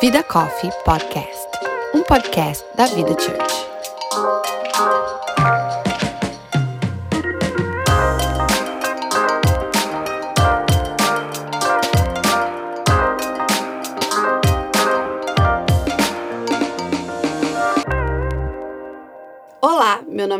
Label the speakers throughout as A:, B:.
A: Vida Coffee Podcast, um podcast da Vida Church.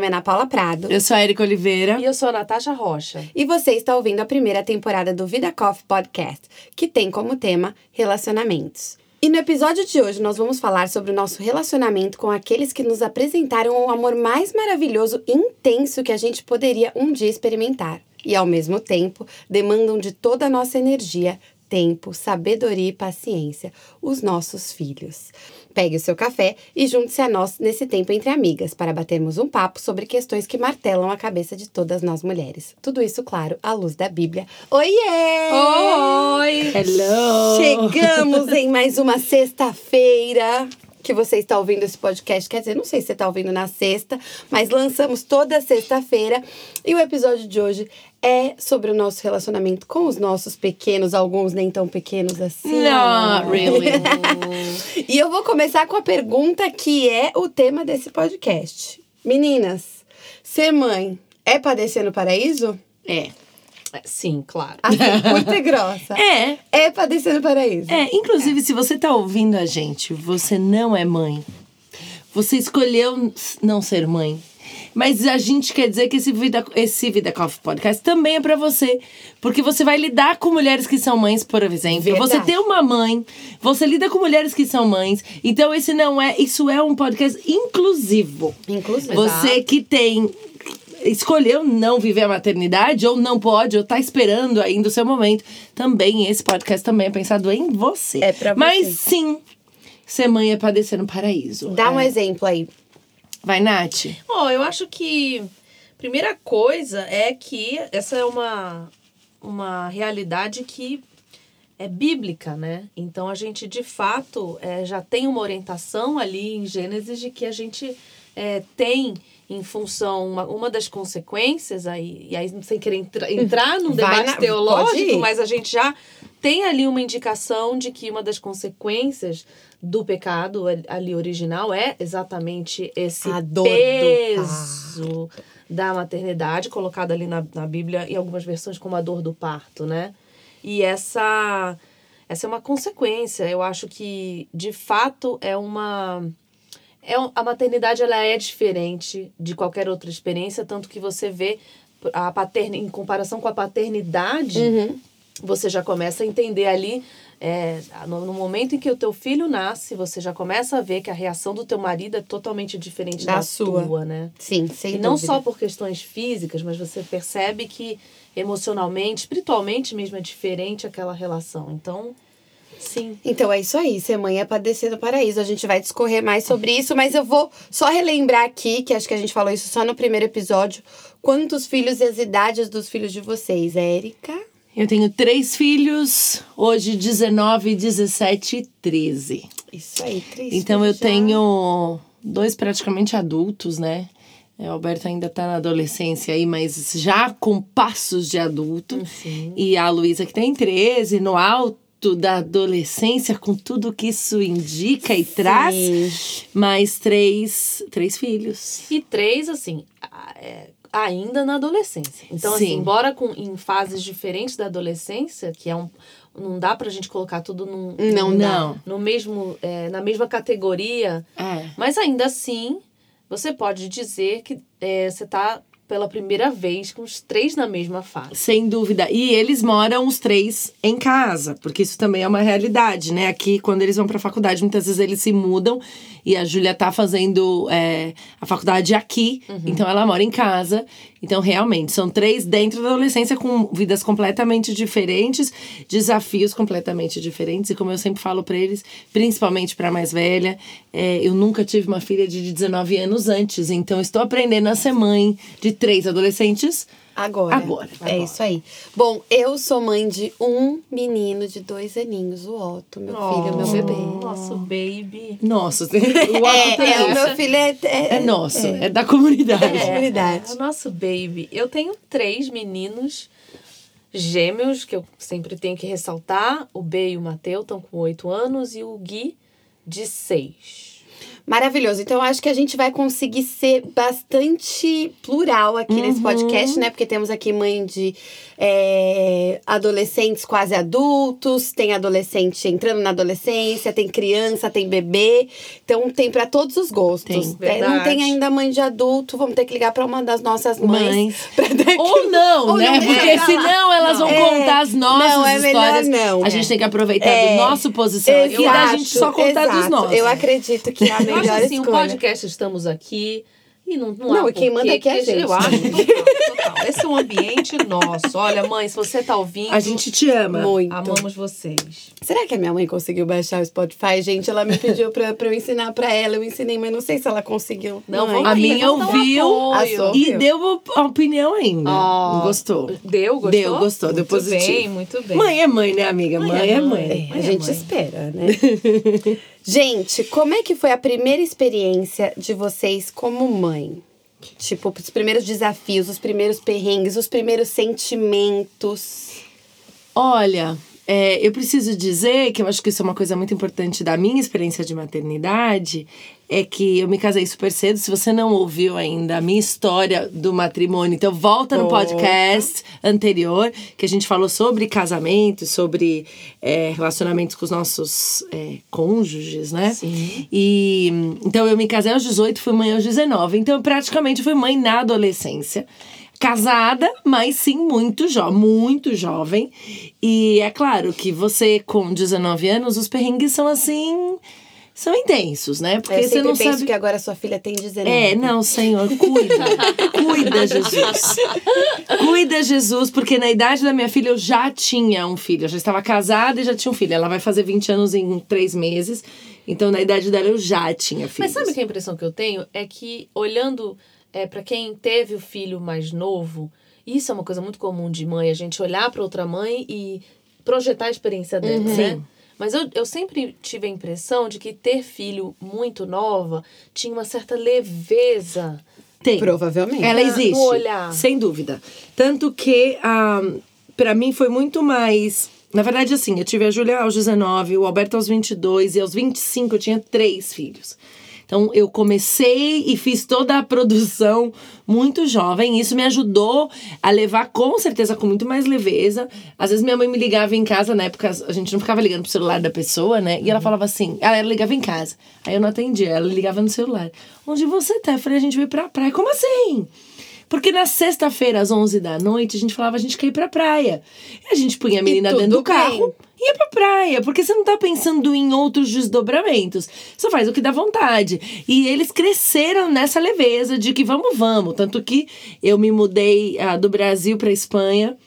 A: Nome é Ana Paula Prado.
B: Eu sou a Erika Oliveira.
C: E eu sou a Natasha Rocha.
A: E você está ouvindo a primeira temporada do Vida Coffee Podcast, que tem como tema relacionamentos. E no episódio de hoje nós vamos falar sobre o nosso relacionamento com aqueles que nos apresentaram o amor mais maravilhoso e intenso que a gente poderia um dia experimentar. E ao mesmo tempo demandam de toda a nossa energia, tempo, sabedoria e paciência, os nossos filhos. Pegue o seu café e junte-se a nós nesse tempo entre amigas para batermos um papo sobre questões que martelam a cabeça de todas nós mulheres. Tudo isso, claro, à luz da Bíblia. Oiê!
C: Oi!
B: Hello!
A: Chegamos em mais uma sexta-feira que você está ouvindo esse podcast. Quer dizer, não sei se você está ouvindo na sexta, mas lançamos toda sexta-feira. E o episódio de hoje é sobre o nosso relacionamento com os nossos pequenos, alguns nem tão pequenos assim.
B: Not really.
A: E eu vou começar com a pergunta que é o tema desse podcast. Meninas, ser mãe é padecer no paraíso?
B: é.
C: Sim, claro.
A: Assim, curta e grossa.
B: É.
A: É padecer no paraíso.
B: É, inclusive, se você tá ouvindo a gente, você não é mãe. Você escolheu não ser mãe. Mas a gente quer dizer que esse Vida, esse Vida Coffee Podcast também é pra você. Porque você vai lidar com mulheres que são mães, por exemplo.
A: Verdade.
B: Você tem uma mãe, você lida com mulheres que são mães. Então, esse não é. Isso é um podcast inclusivo.
A: Inclusive.
B: Você que tem escolheu não viver a maternidade ou não pode ou tá esperando ainda o seu momento, também esse podcast também é pensado em você.
A: É pra você.
B: Mas sim, ser mãe é padecer no paraíso.
A: Dá um
B: É.
A: exemplo aí.
B: Vai, Nath.
C: Bom, eu acho que primeira coisa é que essa é uma, uma realidade que é bíblica, né? Então a gente de fato é, já tem uma orientação ali em Gênesis de que a gente é, tem em função uma, uma das consequências aí e aí sem querer entra- entrar num debate
A: na-
C: teológico, mas a gente já tem ali uma indicação de que uma das consequências do pecado ali- original é exatamente esse peso da maternidade, colocado ali na, na Bíblia, em algumas versões, como a dor do parto, né? E essa, essa é uma consequência. Eu acho que, de fato, é uma. É, a maternidade ela é diferente de qualquer outra experiência, tanto que você vê a paterna, em comparação com a paternidade,
A: Uhum.
C: você já começa a entender ali, é, no, no momento em que o teu filho nasce, você já começa a ver que a reação do teu marido é totalmente diferente
A: Da
C: da,
A: sua.
C: tua, né?
A: Sim, sem
C: e não
A: dúvida.
C: só por questões físicas, mas você percebe que emocionalmente, espiritualmente mesmo é diferente aquela relação. Então, sim.
A: Então é isso aí, ser mãe é padecer no paraíso. A gente vai discorrer mais sobre isso, mas eu vou só relembrar aqui, que acho que a gente falou isso só no primeiro episódio, quantos filhos e as idades dos filhos de vocês, Érica?
B: Eu tenho três filhos, hoje 19, 17 e 13.
A: Isso aí, três
B: Então eu
A: já.
B: tenho dois praticamente adultos, né? É, O Alberto ainda tá na adolescência aí, mas já com passos de adulto. E a Luísa que tem 13, no alto da adolescência, com tudo que isso indica e traz. Mais três, três filhos.
C: E três, assim, é, ainda na adolescência. Então,
B: Sim.
C: assim, embora com, em fases diferentes da adolescência, que é um. Não dá pra gente colocar tudo num,
A: Não
C: num-.
B: Não.
C: no mesmo, é, na mesma categoria.
B: É.
C: Mas ainda assim, você pode dizer que é, você tá pela primeira vez com os três na mesma fase.
B: Sem dúvida. E eles moram os três em casa, porque isso também é uma realidade, né? Aqui, quando eles vão pra faculdade, muitas vezes eles se mudam e a Júlia tá fazendo é, a faculdade aqui, então ela mora em casa. Então, realmente, são três dentro da adolescência com vidas completamente diferentes, desafios completamente diferentes. E como eu sempre falo pra eles, principalmente pra mais velha, é, eu nunca tive uma filha de 19 anos antes, então estou aprendendo a ser mãe de três adolescentes
A: Agora.
B: Agora,
A: É
B: agora.
A: isso aí. Bom, eu sou mãe de um menino de dois aninhos, o Otto, meu filho, meu bebê.
C: Nosso baby.
B: Nossa, o
A: É,
B: Otto
A: é, o
B: é,
A: meu filho é. É,
B: é nosso, é, da comunidade.
A: É. comunidade.
C: É o nosso baby. Eu tenho três meninos gêmeos, que eu sempre tenho que ressaltar. O B e o Mateu estão com oito anos e o Gui de seis.
A: Maravilhoso. Então, eu acho que a gente vai conseguir ser bastante plural aqui nesse
B: Uhum.
A: podcast, né? Porque temos aqui mãe de é, adolescentes quase adultos, tem adolescente entrando na adolescência, tem criança, tem bebê. Então, tem para todos os gostos.
B: Tem,
A: É, não tem ainda mãe de adulto, vamos ter que ligar para uma das nossas mães.
B: Mães. Ou não,
A: Ou
B: né?
A: não,
B: Porque
A: é,
B: senão elas vão
A: É,
B: contar as nossas
A: não, é melhor
B: histórias.
A: não.
B: A gente tem que aproveitar
A: É.
B: do nosso posição aqui e da gente só contar dos
A: exato.
B: nossos.
A: Eu acredito que é a
C: Eu
A: melhor
C: acho assim, o
A: escolha.
C: podcast estamos aqui e não não,
A: Não,
C: há
A: e quem manda aqui é a gente.
C: Eu acho total, total. Esse é um ambiente nosso. Olha, mãe, se você tá ouvindo,
B: A gente te ama.
A: Muito.
C: amamos vocês.
A: Será que a minha mãe conseguiu baixar o Spotify? Gente, ela me pediu pra, pra eu ensinar pra ela. Eu ensinei, mas não sei se ela conseguiu.
C: Não,
A: Mãe.
C: vamos
B: A minha ouviu
C: apoio.
A: A sua-
B: E deu a opinião ainda.
C: Ó,
B: Gostou.
C: Deu, gostou?
B: Deu, gostou, deu
C: muito
B: positivo.
C: bem, muito bem.
B: Mãe é mãe, né, amiga? Mãe,
C: Mãe é
B: é
C: mãe.
B: mãe.
A: A
C: Mãe é
A: gente
C: mãe.
A: espera, né? gente, como é que foi a primeira experiência de vocês como mãe? Tipo, os primeiros desafios, os primeiros perrengues, os primeiros sentimentos.
B: Olha, é, eu preciso dizer que eu acho que isso é uma coisa muito importante da minha experiência de maternidade. É que eu me casei super cedo. Se você não ouviu ainda a minha história do matrimônio, então volta no podcast anterior, que a gente falou sobre casamento, sobre é, relacionamentos com os nossos é, cônjuges, né?
C: Sim.
B: E então eu me casei aos 18, fui mãe aos 19. Então eu praticamente fui mãe na adolescência. Casada, mas sim muito jovem, muito jovem. E é claro que você com 19 anos, os perrengues são assim, são intensos, né? Porque
A: eu
B: você não
A: penso
B: sabe
A: que agora sua filha tem 19.
B: é, não, Senhor, cuida. cuida, Jesus. Cuida, Jesus, porque na idade da minha filha eu já tinha um filho. Eu já estava casada e já tinha um filho. Ela vai fazer 20 anos em três meses. Então, na idade dela, eu já tinha filho.
C: Mas sabe que a impressão que eu tenho é que, olhando é, para quem teve o filho mais novo, isso é uma coisa muito comum de mãe, a gente olhar para outra mãe e projetar a experiência dela,
B: Uhum.
C: né?
B: Sim.
C: Mas eu, eu sempre tive a impressão de que ter filho muito nova tinha uma certa leveza.
B: Tem.
A: Provavelmente.
B: Ela
C: No
B: existe.
C: olhar.
B: Sem dúvida. Tanto que, ah, para mim, foi muito mais. Na verdade, assim, eu tive a Júlia aos 19, o Alberto aos 22, e aos 25 eu tinha três filhos. Então, eu comecei e fiz toda a produção muito jovem. Isso me ajudou a levar, com certeza, com muito mais leveza. Às vezes, minha mãe me ligava em casa, na época a gente não ficava ligando pro celular da pessoa, né? E ela falava assim: ela ligava em casa. Aí eu não atendia, ela ligava no celular. Onde você tá? Eu falei: a gente veio pra praia. Como assim? Porque na sexta-feira, às 11 da noite, a gente falava, a gente quer ir pra praia. E a gente punha a menina dentro do
A: bem.
B: carro e ia pra praia. Porque você não tá pensando em outros desdobramentos. Só faz o que dá vontade. E eles cresceram nessa leveza de que vamos, vamos. Tanto que eu me mudei ah, do Brasil pra Espanha.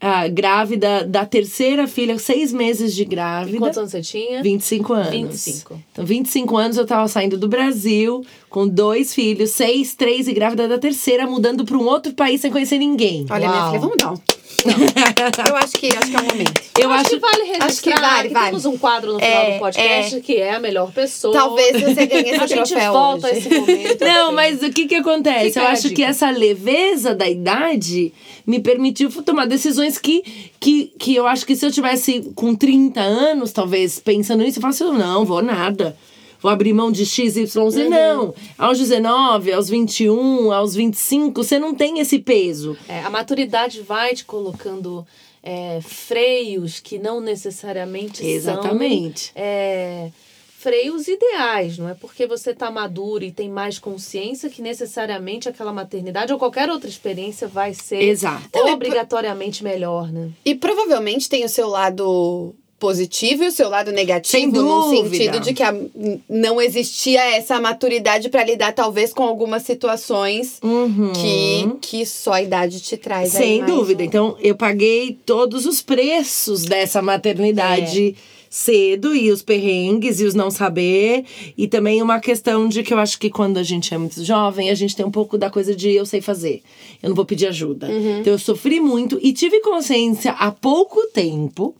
B: ah, grávida da terceira filha, seis meses de grávida.
C: Quantos anos você tinha?
B: 25 anos.
C: 25.
B: Então, 25 anos eu tava saindo do Brasil com dois filhos, seis, três e grávida da terceira, mudando pra um outro país sem conhecer ninguém.
A: Olha, minha
C: Uau.
A: filha, vamos dar um. Não. eu acho que, acho que é o momento.
B: Eu acho.
C: que vale registrar
A: acho que vale, vale.
C: temos um quadro no final
A: É,
C: do podcast que é a melhor pessoa.
A: Talvez você ganhe esse
C: a gente
A: troféu
C: volta
A: hoje.
C: a esse momento.
B: Não, mas o que que acontece?
C: Fica
B: eu
C: a
B: acho
C: dica.
B: que essa leveza da idade me permitiu tomar decisões que, que, que eu acho que se eu tivesse com 30 anos, talvez, pensando nisso, eu falasse, não, vou nada. Vou abrir mão de X, Y,
C: Uhum.
B: Z. Não. Aos 19, aos 21, aos 25, você não tem esse peso.
C: É, a maturidade vai te colocando é, freios que não necessariamente
B: Exatamente.
C: são é, freios ideais, não é porque você está maduro e tem mais consciência que necessariamente aquela maternidade ou qualquer outra experiência vai ser
B: Exato.
C: obrigatoriamente melhor, né?
A: E provavelmente tem o seu lado positivo e o seu lado negativo,
B: Sem
A: no sentido de que a- não existia essa maturidade para lidar, talvez, com algumas situações
B: Uhum.
A: que, que só a idade te traz.
B: Sem
A: mais
B: dúvida. Então, eu paguei todos os preços dessa maternidade cedo e os perrengues e os não saber. E também uma questão de que eu acho que quando a gente é muito jovem, a gente tem um pouco da coisa de eu sei fazer. Eu não vou pedir ajuda. Então, eu sofri muito e tive consciência há pouco tempo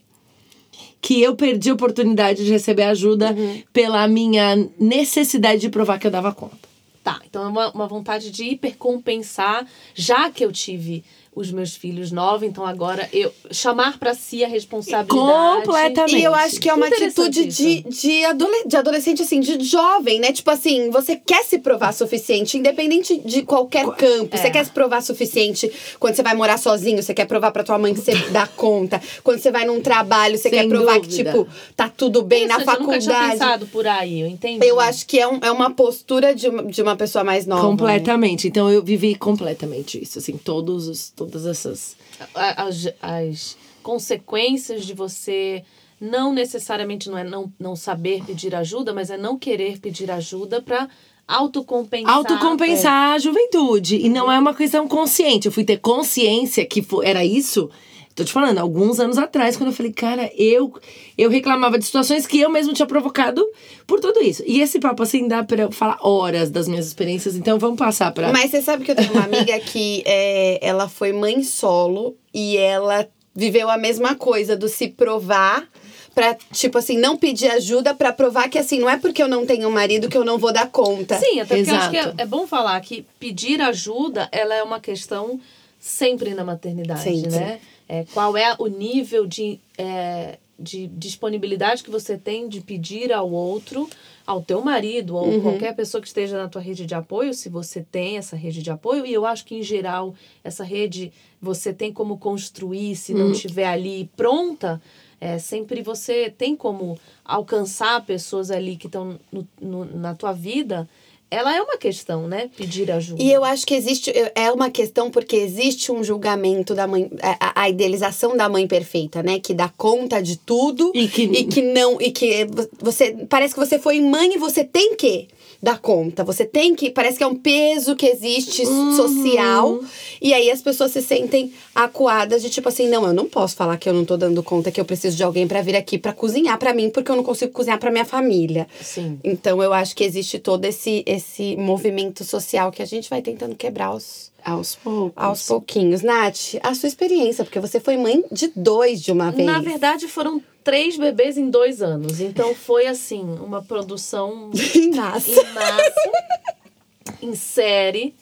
B: que eu perdi a oportunidade de receber ajuda pela minha necessidade de provar que eu dava conta.
C: Tá, então é uma, uma vontade de hipercompensar, já que eu tive os meus filhos nove, então agora eu chamar para si a responsabilidade.
B: Completamente.
A: E eu acho que é uma atitude de, de, adole- de adolescente, assim, de jovem, né? Tipo assim, você quer se provar suficiente, independente de qualquer campo. Você
C: É.
A: quer se provar suficiente quando você vai morar sozinho, você quer provar pra tua mãe que você dá conta. Quando você vai num trabalho, você
B: Sem
A: quer provar
B: dúvida.
A: que, tipo, tá tudo bem na
C: Interessante, Eu nunca tinha
A: faculdade.
C: pensado por aí, eu entendi.
A: Eu acho que é, um- é uma postura de uma, de uma pessoa mais nova. né?
B: Completamente. Então eu vivi completamente isso, assim, todos os, todas essas.
C: As, as consequências de você não necessariamente não é não, não saber pedir ajuda, mas é não querer pedir ajuda para autocompensar.
B: Autocompensar a juventude. E não é uma questão consciente. Eu fui ter consciência que era isso. Tô te falando, alguns anos atrás, quando eu falei, cara, eu eu reclamava de situações que eu mesmo tinha provocado por tudo isso. E esse papo, assim, dá pra eu falar horas das minhas experiências, então vamos passar pra.
A: Mas você sabe que eu tenho uma amiga que é, ela foi mãe solo e ela viveu a mesma coisa do se provar pra, tipo assim, não pedir ajuda pra provar que assim, não é porque eu não tenho marido que eu não vou dar conta.
C: Sim, até porque eu acho que é, é bom falar que pedir ajuda, ela é uma questão sempre na maternidade,
A: Sempre.
C: né? É, qual é o nível de, é, de disponibilidade que você tem de pedir ao outro, ao teu marido ou qualquer pessoa que esteja na tua rede de apoio, se você tem essa rede de apoio. E eu acho que, em geral, essa rede você tem como construir, se não estiver ali pronta, é, sempre você tem como alcançar pessoas ali que estão na tua vida. Ela é uma questão, né? Pedir ajuda.
A: E eu acho que existe. É uma questão porque existe um julgamento da mãe. A, a idealização da mãe perfeita, né? Que dá conta de tudo.
B: E que-
A: não. E que você. Parece que você foi mãe e você tem que dar conta. Você tem que. Parece que é um peso que existe
B: Uhum.
A: social. E aí as pessoas se sentem acuadas de tipo assim: não, eu não posso falar que eu não tô dando conta, que eu preciso de alguém pra vir aqui pra cozinhar pra mim, porque eu não consigo cozinhar pra minha família.
C: Sim.
A: Então eu acho que existe todo esse, esse movimento social que a gente vai tentando quebrar aos,
B: Aos poucos.
A: aos pouquinhos. Nath, a sua experiência, porque você foi mãe de dois de uma vez.
C: Na verdade, foram três bebês em dois anos. Então foi assim, uma produção
A: Nossa.
C: em massa, em série.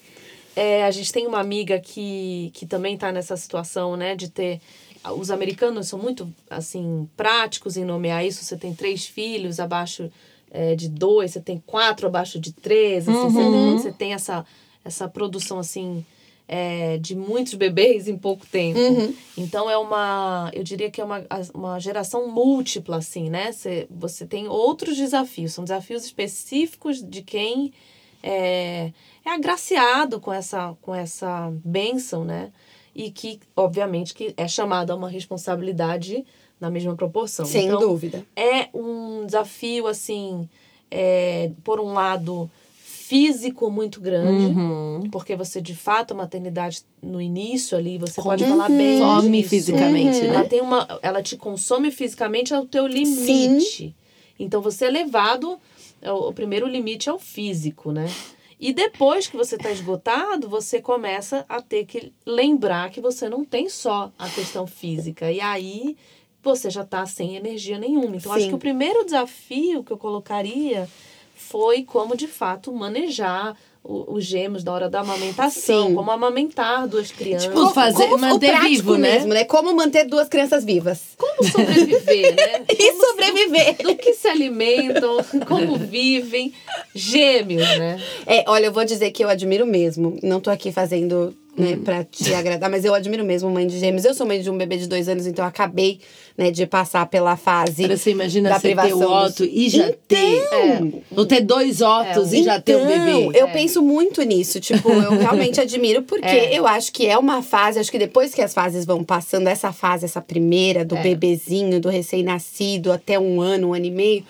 C: É, a gente tem uma amiga que, que também está nessa situação, né? De ter. Os americanos são muito, assim, práticos em nomear isso. Você tem três filhos abaixo é, de dois, você tem quatro abaixo de três. Assim, você, tem, você tem essa, essa produção, assim, é, de muitos bebês em pouco tempo. Então é uma, eu diria que é uma, uma geração múltipla, assim, né? Você, você tem outros desafios, são desafios específicos de quem é, é agraciado com essa, com essa bênção, né? E que, obviamente, que é chamado a uma responsabilidade na mesma proporção.
A: Sem
C: então,
A: dúvida.
C: é um desafio, assim, é, por um lado, físico muito grande,
B: Uhum.
C: porque você, de fato, a maternidade no início ali, você pode falar bem
B: Consome
C: disso.
B: fisicamente,
A: Uhum.
C: Ela
B: né?
C: tem uma. Ela te consome fisicamente ao teu limite. Então você é levado. O, o primeiro limite é o físico, né? E depois que você está esgotado, você começa a ter que lembrar que você não tem só a questão física. E aí você já está sem energia nenhuma. Então, acho
A: Sim.
C: que o primeiro desafio que eu colocaria foi como, de fato, manejar o- os gêmeos na hora da amamentação.
A: Sim.
C: Como amamentar duas crianças.
B: Tipo, fazer- manter
A: o prático
B: vivo, né?
A: mesmo, né? Como manter duas crianças vivas.
C: como sobreviver, né?
A: E sobreviver.
C: do que se alimentam, como vivem. Gêmeos, né?
A: É, olha, eu vou dizer que eu admiro mesmo. Não tô aqui fazendo, né,
B: Hum.
A: pra te agradar, mas eu admiro mesmo mãe de gêmeos. Eu sou mãe de um bebê de dois anos, então eu acabei, né, de passar pela fase.
B: Você imagina
A: da
B: você ter o
A: dos-
B: Otto e já ter. Ou ter dois Ottos e já ter o
A: Então,
B: bebê.
A: Eu penso muito nisso. Tipo, eu realmente admiro, porque
C: É.
A: eu acho que é uma fase, acho que depois que as fases vão passando, essa fase, essa primeira, do
C: É.
A: bebezinho, do recém-nascido, até um ano, um ano e meio,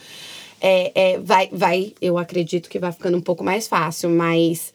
A: é, é, vai, vai, eu acredito que vai ficando um pouco mais fácil, mas.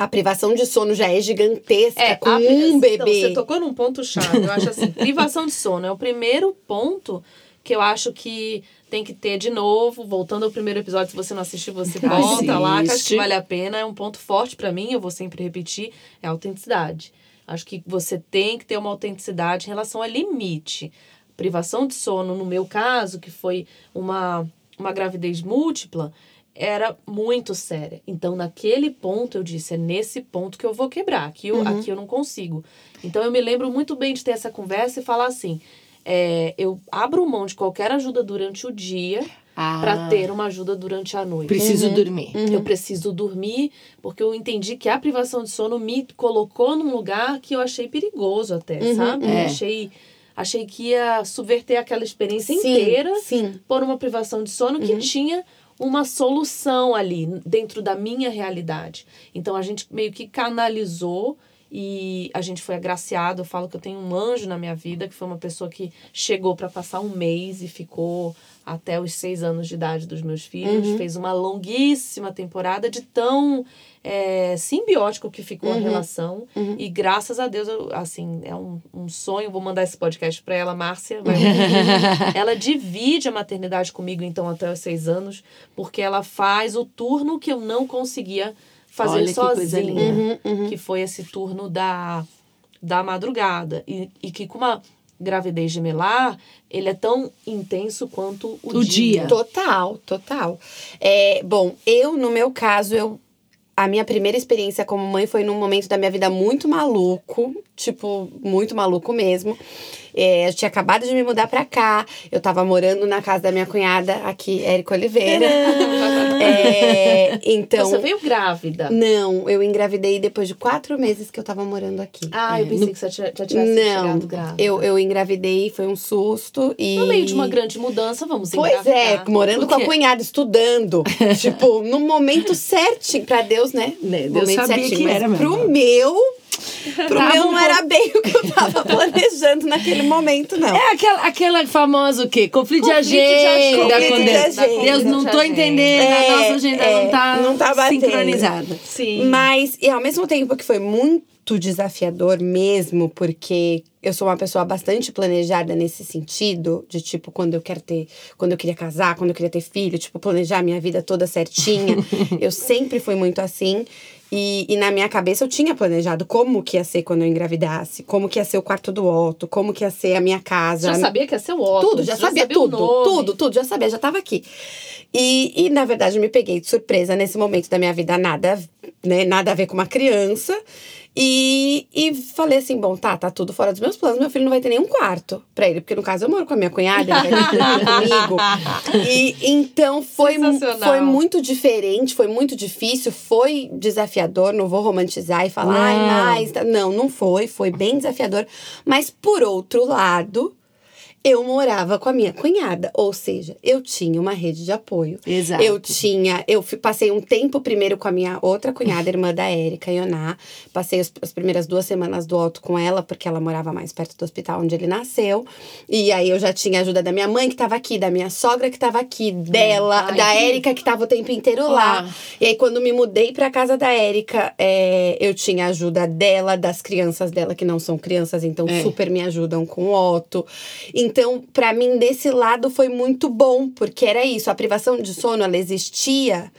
A: A privação de sono já é gigantesca com
C: a-
A: um
C: então,
A: bebê.
C: você tocou num ponto chave. Eu acho assim, privação de sono é o primeiro ponto que eu acho que tem que ter de novo, voltando ao primeiro episódio, se você não assistiu, você volta lá, que acho
B: Assiste.
C: que vale a pena, é um ponto forte pra mim, eu vou sempre repetir, é a autenticidade. Acho que você tem que ter uma autenticidade em relação a limite. Privação de sono, no meu caso, que foi uma, uma gravidez múltipla, era muito séria. Então, naquele ponto, eu disse: é nesse ponto que eu vou quebrar. Aqui eu,
A: Uhum.
C: aqui eu não consigo. Então, eu me lembro muito bem de ter essa conversa e falar assim: é, eu abro mão de qualquer ajuda durante o dia
B: Ah,
C: para ter uma ajuda durante a noite.
B: Preciso dormir.
C: Eu preciso dormir, porque eu entendi que a privação de sono me colocou num lugar que eu achei perigoso até, sabe?
B: É.
C: Achei, achei que ia subverter aquela experiência
A: Sim,
C: inteira
A: sim.
C: por uma privação de sono que tinha uma solução ali dentro da minha realidade. Então a gente meio que canalizou e a gente foi agraciado. Eu falo que eu tenho um anjo na minha vida, que foi uma pessoa que chegou para passar um mês e ficou até os seis anos de idade dos meus filhos. Fez uma longuíssima temporada de tão é, simbiótico que ficou a relação. E graças a Deus, eu, assim, é um, um sonho. Vou mandar esse podcast para ela, Márcia. Vai ela divide a maternidade comigo, então, até os seis anos, porque ela faz o turno que eu não conseguia fazer
B: Olha que coisa
C: sozinha.
B: linda.
C: Que foi esse turno da, da madrugada. E, e que com uma gravidez gemelar, ele é tão intenso quanto o,
B: O dia.
A: Total, total. É, bom, eu, no meu caso, eu. A minha primeira experiência como mãe foi num momento da minha vida muito maluco, tipo, muito maluco mesmo. É, eu tinha acabado de me mudar pra cá, eu tava morando na casa da minha cunhada, aqui, Érica Oliveira. É, então.
C: Você veio grávida.
A: Não, eu engravidei depois de quatro meses que eu tava morando aqui.
C: Ah, eu pensei que você já, tivesse
A: Não,
C: chegado grávida.
A: eu, eu engravidei, foi um susto e...
C: No meio de uma grande mudança, vamos
A: Pois é,
C: engravidar.
A: morando com a cunhada, estudando. tipo, no momento certinho, pra Deus, né?
B: Né, Deus
A: momento
B: sabia que
A: mas
B: era mesmo.
A: Pro meu, pro
B: Tava
A: meu não era bem o que eu tava planejando naquele momento, não.
B: É aquela, aquela famosa o quê? Conflito, de
C: Conflito de
B: agenda.
A: Conflito de
B: Deus.
A: agenda.
B: Deus, não tô entendendo,
A: É,
B: a nossa agenda
A: é,
B: não tá,
A: não tá batendo.
B: sincronizada.
C: Sim.
A: Mas, e ao mesmo tempo que foi muito desafiador mesmo, porque eu sou uma pessoa bastante planejada nesse sentido, de tipo, quando eu quero ter, quando eu queria casar, quando eu queria ter filho, tipo, planejar a minha vida toda certinha. eu sempre fui muito assim. E, e na minha cabeça eu tinha planejado como que ia ser quando eu engravidasse, como que ia ser o quarto do Otto, como que ia ser a minha casa.
C: Já sabia que ia ser o Otto.
A: Tudo, já, sabia
C: o
A: tudo, tudo, tudo, já sabia, já tava aqui. E, e, na verdade, eu me peguei de surpresa nesse momento da minha vida, nada, né, nada a ver com uma criança. E, e falei assim, bom, tá, tá tudo fora dos meus planos, meu filho não vai ter nenhum quarto pra ele, porque no caso eu moro com a minha cunhada, ele vai ter comigo. E então foi, foi muito diferente, foi muito difícil, foi desafiador, não vou romantizar e falar, ai,
B: Não.
A: mais. tá." Não, não foi, foi bem desafiador. Mas por outro lado, eu morava com a minha cunhada, ou seja, eu tinha uma rede de apoio.
B: Exato.
A: Eu tinha, eu passei um tempo primeiro com a minha outra cunhada, irmã da Érica, Ioná. Passei as, as primeiras duas semanas do Otto com ela, porque ela morava mais perto do hospital onde ele nasceu. E aí eu já tinha a ajuda da minha mãe que tava aqui, da minha sogra que tava aqui, dela,
C: Ai,
A: da Érica que tava o tempo inteiro lá. E aí quando me mudei pra casa da Érica, é, eu tinha a ajuda dela, das crianças dela que não são crianças, então
B: É.
A: super me ajudam com o Otto. Então, pra mim, desse lado foi muito bom, porque era isso. A privação de sono, ela existia,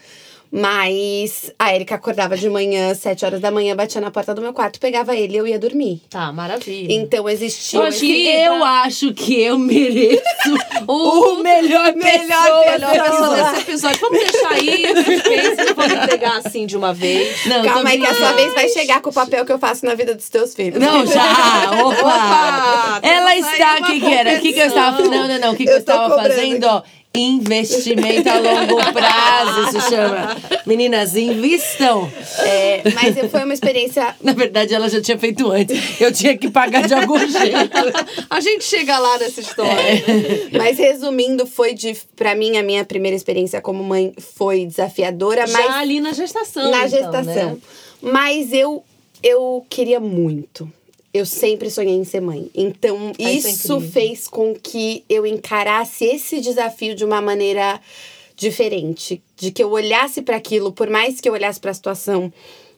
A: mas a Erika acordava de manhã, sete horas da manhã, batia na porta do meu quarto, pegava ele e eu ia dormir.
C: Tá, maravilha.
A: Então existia.
B: Eu acho que
C: Querida.
B: eu acho que eu mereço o melhor,
A: melhor
B: pessoa
C: Melhor pessoa desse episódio. Vamos deixar aí, pensa, não vamos entregar assim de uma vez.
B: Não,
A: Calma aí que a sua vez vai chegar com o papel que eu faço na vida dos teus filhos.
B: Não, já! Opa!
C: Opa,
B: Ela está. O que, que era? O que, que eu estava. Não, não, não. O que, que
A: Eu
B: eu, estava fazendo? Ó, investimento a longo prazo se chama. Meninas, invistam.
A: É, mas foi uma experiência
B: Na verdade, ela já tinha feito antes. Eu tinha que pagar de algum jeito.
C: A gente chega lá nessa história.
A: Mas resumindo, foi de. Pra mim, a minha primeira experiência como mãe foi desafiadora,
C: Já
A: mas.
C: ali na gestação.
A: na
C: então,
A: gestação.
C: né?
A: Mas eu, eu queria muito. Eu sempre sonhei em ser mãe. Então,
C: Ah, isso é
A: fez com que eu encarasse esse desafio de uma maneira diferente. De que eu olhasse para aquilo, por mais que eu olhasse para a situação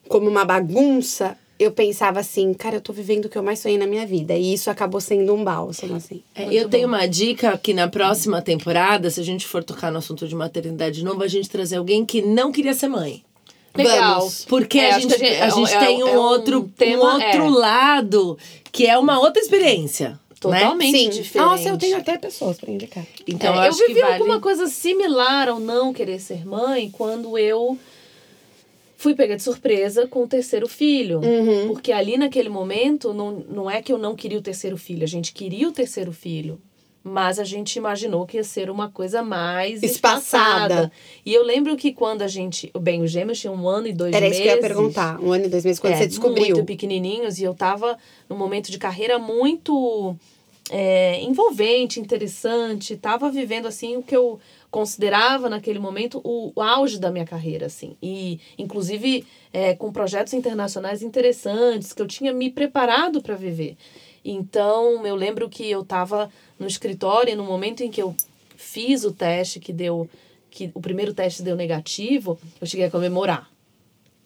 A: como uma bagunça, eu pensava assim, cara, eu tô vivendo o que eu mais sonhei na minha vida. E isso acabou sendo um bálsamo, assim.
B: É, eu tenho uma dica que na próxima temporada, se a gente for tocar no assunto de maternidade de novo, a gente trazer alguém que não queria ser mãe.
C: Legal.
A: Vamos.
B: Porque
C: É,
B: a gente,
C: a gente-
B: a gente
C: é-
B: tem um
C: é um
B: outro,
C: tema,
B: um outro
C: é.
B: lado que é uma outra experiência.
C: Totalmente
A: Sim.
C: diferente.
A: Nossa, eu tenho até pessoas pra indicar.
B: Então,
C: É,
B: eu
C: eu vivi
B: vale...
C: alguma coisa similar ao não querer ser mãe quando eu fui pega de surpresa com o terceiro filho.
A: Uhum.
C: Porque ali naquele momento, não, não é que eu não queria o terceiro filho, a gente queria o terceiro filho. Mas a gente imaginou que ia ser uma coisa mais
A: Espaçada.
C: espaçada. E eu lembro que quando a gente. Bem, os gêmeos tinham um ano e dois
A: Era
C: meses.
A: isso que eu ia perguntar. Um ano e dois meses, quando
C: É,
A: você descobriu.
C: Muito pequenininhos e eu tava num momento de carreira muito é, envolvente, interessante. Tava vivendo, assim, o que eu considerava naquele momento o, o auge da minha carreira, assim. E, inclusive, é, com projetos internacionais interessantes que eu tinha me preparado para viver. Então, eu lembro que eu tava no escritório e no momento em que eu fiz o teste que deu que o primeiro teste deu negativo, eu cheguei a comemorar.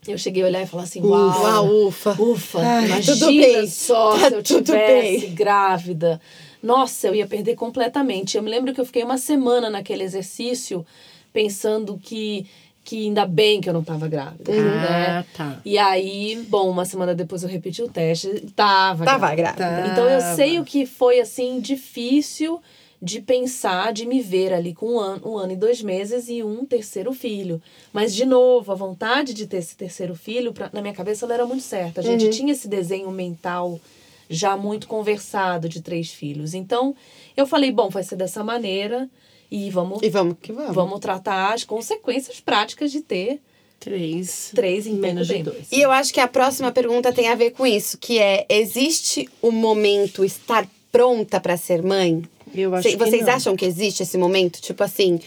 C: Eu cheguei a olhar e falar assim, uau,
A: Uau, ufa.
C: Ufa,
A: Ai,
C: imagina só
A: Tá
C: se eu tivesse
A: bem.
C: grávida. Nossa, eu ia perder completamente. Eu me lembro que eu fiquei uma semana naquele exercício pensando que, que ainda bem que eu não estava grávida.
A: Uhum.
C: Né?
B: Ah, tá.
C: E aí, bom, uma semana depois eu repeti o teste. Tava,
A: Tava
C: grávida.
A: grávida.
C: Então eu
B: Tava.
C: sei o que foi assim difícil de pensar, de me ver ali com um ano, um ano e dois meses e um terceiro filho. Mas, de novo, a vontade de ter esse terceiro filho, pra, na minha cabeça, ela era muito certa. A gente tinha esse desenho mental já muito conversado de três filhos. Então, eu falei, bom, vai ser dessa maneira e vamos,
A: E vamos que vamos.
C: vamos tratar as consequências práticas de ter
B: Três.
C: três em
B: Menos de dois.
A: E eu acho que a próxima pergunta tem a ver com isso, que é: existe o momento estar pronta pra ser mãe?
B: Eu acho
A: Cê-
B: que
A: vocês
B: não.
A: acham que existe esse momento? Tipo assim,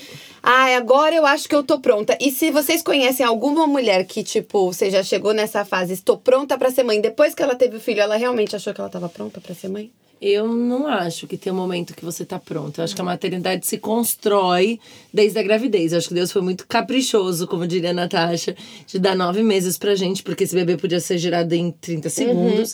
A: ah, agora eu acho que eu tô pronta. E se vocês conhecem alguma mulher que, tipo, você já chegou nessa fase, estou pronta pra ser mãe, depois que ela teve o filho, ela realmente achou que ela tava pronta pra ser mãe?
B: Eu não acho que tem um momento que você tá pronto. Eu acho que a maternidade se constrói desde a gravidez. Eu acho que Deus foi muito caprichoso, como diria a Natasha, de dar nove meses pra gente, porque esse bebê podia ser gerado em 30 segundos.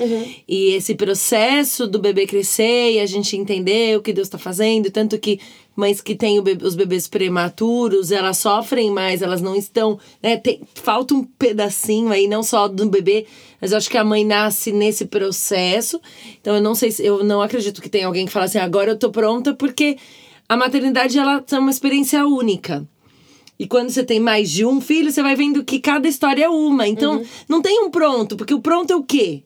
B: E esse processo do bebê crescer e a gente entender o que Deus tá fazendo, tanto que mães que têm os bebês prematuros, elas sofrem mais, elas não estão. Né, tem, falta um pedacinho aí, não só do bebê, mas eu acho que a mãe nasce nesse processo. Então eu não sei se. Eu não acredito que tenha alguém que fala assim, agora eu tô pronta, porque a maternidade ela é uma experiência única. E quando você tem mais de um filho, você vai vendo que cada história é uma. Então, não tem um pronto, porque o pronto é o quê?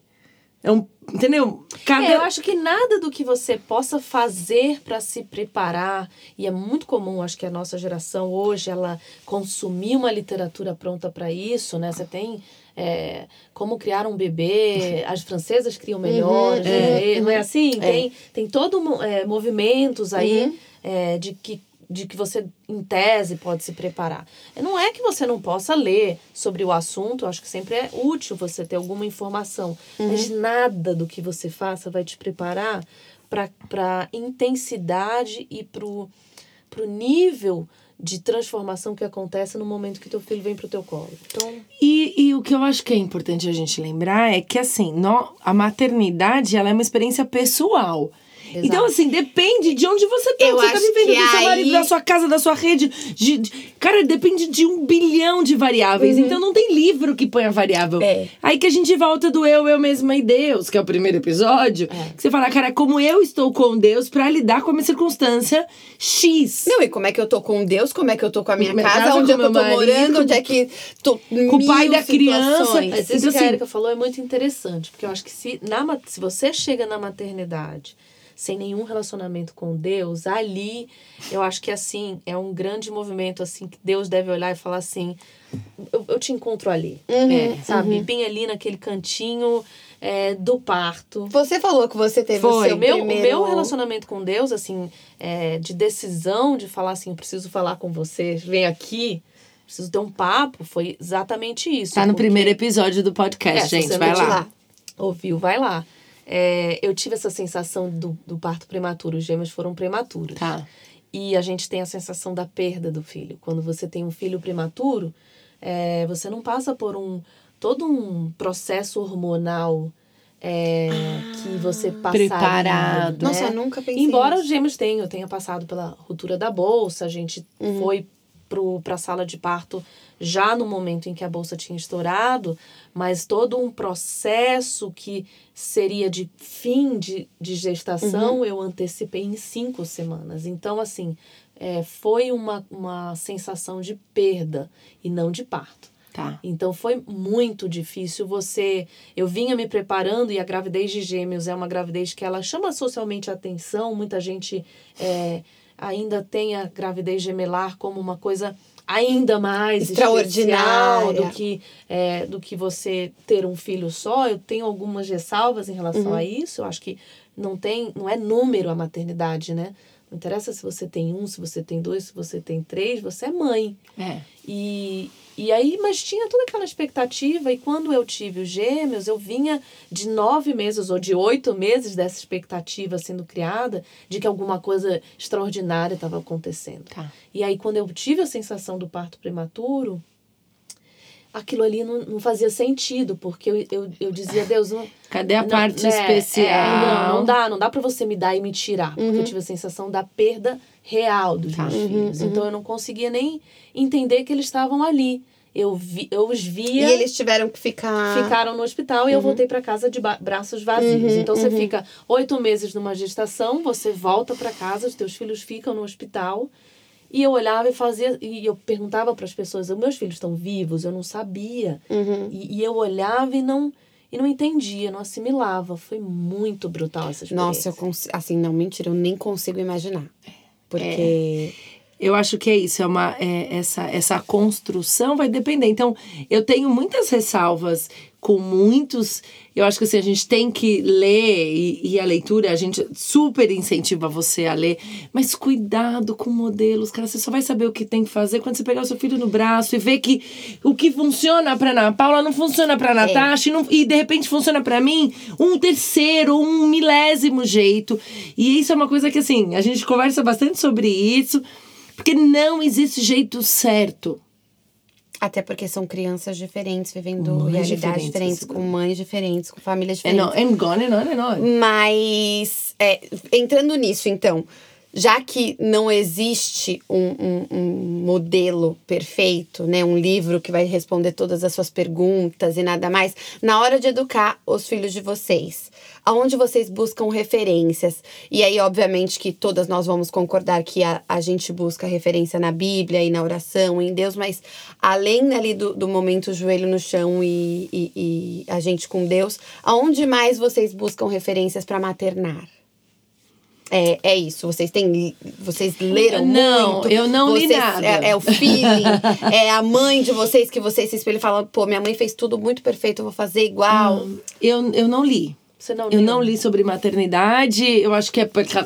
B: É um. Entendeu? Cada.
C: É, eu acho que nada do que você possa fazer para se preparar, e é muito comum, acho que a nossa geração hoje, ela consumir uma literatura pronta para isso, né? Você tem é, como criar um bebê, as francesas criam melhor, os bebês, não é assim? Tem, tem todo mo- é, movimentos aí é, de que de que você, em tese, pode se preparar. Não é que você não possa ler sobre o assunto, acho que sempre é útil você ter alguma informação, mas nada do que você faça vai te preparar para intensidade e para o nível de transformação que acontece no momento que teu filho vem pro teu colo. Então,
B: E, e o que eu acho que é importante a gente lembrar é que, assim, nó- a maternidade ela é uma experiência pessoal.
C: Exato.
B: Então, assim, depende de onde você tá.
A: Eu
B: você tá vivendo do seu
A: aí-
B: marido, da sua casa, da sua rede. de- de- cara, depende de um bilhão de variáveis. Então, não tem livro que ponha variável.
A: É.
B: Aí que a gente volta do eu, eu mesma e Deus, que é o primeiro episódio. Que você fala, cara, como eu estou com Deus pra lidar com a minha circunstância X.
A: Não, e como é que eu tô com Deus? Como é que eu tô com a minha
B: Minha
A: casa?
B: casa,
A: onde é eu tô
B: meu
A: morando?
B: marido,
A: Onde é que. Tô,
B: com o pai da criança.
C: Mas isso
B: Então,
C: que a
B: assim-
C: Erika falou é muito interessante, porque eu acho que se, na, se você chega na maternidade sem nenhum relacionamento com Deus, ali eu acho que assim é um grande movimento assim que Deus deve olhar e falar assim, eu, eu te encontro ali,
A: Uhum,
C: é, sabe, bem ali naquele cantinho é, do parto.
A: Você falou que você teve o
B: Foi.
A: seu
C: O meu,
A: primeiro...
C: o meu relacionamento com Deus, assim, é, de decisão de falar assim, eu preciso falar com você, vem aqui, preciso ter um papo, foi exatamente isso.
B: Tá no
C: porque-
B: primeiro episódio do podcast,
C: É,
B: gente. Vai lá.
C: lá. Ouviu, vai lá. É, eu tive essa sensação do, do parto prematuro, os gêmeos foram prematuros.
B: Tá.
C: E a gente tem a sensação da perda do filho. Quando você tem um filho prematuro, é, você não passa por um todo um processo hormonal é, que você passaria.
B: preparado.
A: Nossa,
C: né?
A: eu nunca pensei
C: Embora
A: nisso.
C: os gêmeos tenham, tenha passado pela ruptura da bolsa, a gente
A: Uhum.
C: foi para a sala de parto já no momento em que a bolsa tinha estourado, mas todo um processo que seria de fim de, de gestação eu antecipei em cinco semanas. Então, assim, é, foi uma, uma sensação de perda e não de parto.
B: Tá.
C: Então foi muito difícil você. Eu vinha me preparando e a gravidez de gêmeos é uma gravidez que ela chama socialmente a atenção. Muita gente é, ainda tem a gravidez gemelar como uma coisa ainda mais
A: Extraordinária.
C: especial do que é, do que você ter um filho só. Eu tenho algumas ressalvas em relação a isso. Eu acho que não tem, não é número a maternidade, né? Não interessa se você tem um, se você tem dois, se você tem três, você é mãe.
B: É.
C: E, e aí, mas tinha toda aquela expectativa, e quando eu tive os gêmeos, eu vinha de nove meses ou de oito meses dessa expectativa sendo criada de que alguma coisa extraordinária estava acontecendo.
B: Tá.
C: E aí, quando eu tive a sensação do parto prematuro, aquilo ali não, não fazia sentido, porque eu, eu, eu dizia, Deus, não.
B: Cadê a
C: não,
B: parte
C: né,
B: especial?
C: é, não, não dá, não dá para você me dar e me tirar, porque
A: Uhum.
C: eu tive a sensação da perda real dos
B: Tá.
C: meus
A: Uhum,
C: filhos. Então eu não conseguia nem entender que eles estavam ali. Eu, vi, eu os
A: E
C: via
A: eles tiveram que ficar.
C: ficaram no hospital e eu voltei para casa de braços vazios. então você fica oito meses numa gestação, você volta para casa, os teus filhos ficam no hospital. E eu olhava e fazia e eu perguntava para as pessoas: meus filhos estão vivos? Eu não sabia.
A: Uhum.
C: E, e eu olhava e não e não entendia, não assimilava. Foi muito brutal essa experiência.
A: Nossa, eu consigo. Assim, não, mentira, eu nem consigo imaginar. Porque.
B: Eu acho que é isso, é uma é, essa essa construção vai depender. Então, eu tenho muitas ressalvas com muitos. Eu acho que assim, a gente tem que ler e, e a leitura, a gente super incentiva você a ler, mas cuidado com modelos, cara. Você só vai saber o que tem que fazer quando você pegar o seu filho no braço e ver que o que funciona pra Ana Paula não funciona pra Natasha e, não- e de repente funciona pra mim um terceiro, um milésimo jeito. E isso é uma coisa que assim, a gente conversa bastante sobre isso. Porque não existe jeito certo.
A: Até porque são crianças diferentes, vivendo
B: Mães
A: realidades
B: diferentes,
A: diferentes, com mães diferentes, com famílias
B: É,
A: diferentes.
B: and gone, and on, and on.
A: Mas, é, entrando nisso, então, já que não existe um, um- um modelo perfeito, né, um livro que vai responder todas as suas perguntas e nada mais, na hora de educar os filhos de vocês, aonde vocês buscam referências? E aí, obviamente, que todas nós vamos concordar que a, a gente busca referência na Bíblia e na oração, em Deus, mas além ali do, do momento joelho no chão e, e, e a gente com Deus, aonde mais vocês buscam referências para maternar? É, é isso, vocês têm. Vocês leram
B: Não,
A: muito.
B: eu não li
A: vocês-
B: nada.
A: É, é o feeling, é a mãe de vocês que vocês se espelham e falam, pô, minha mãe fez tudo muito perfeito, eu vou fazer igual.
B: Eu, eu não li.
C: Você não
B: Eu não li sobre maternidade. Eu acho que é porque.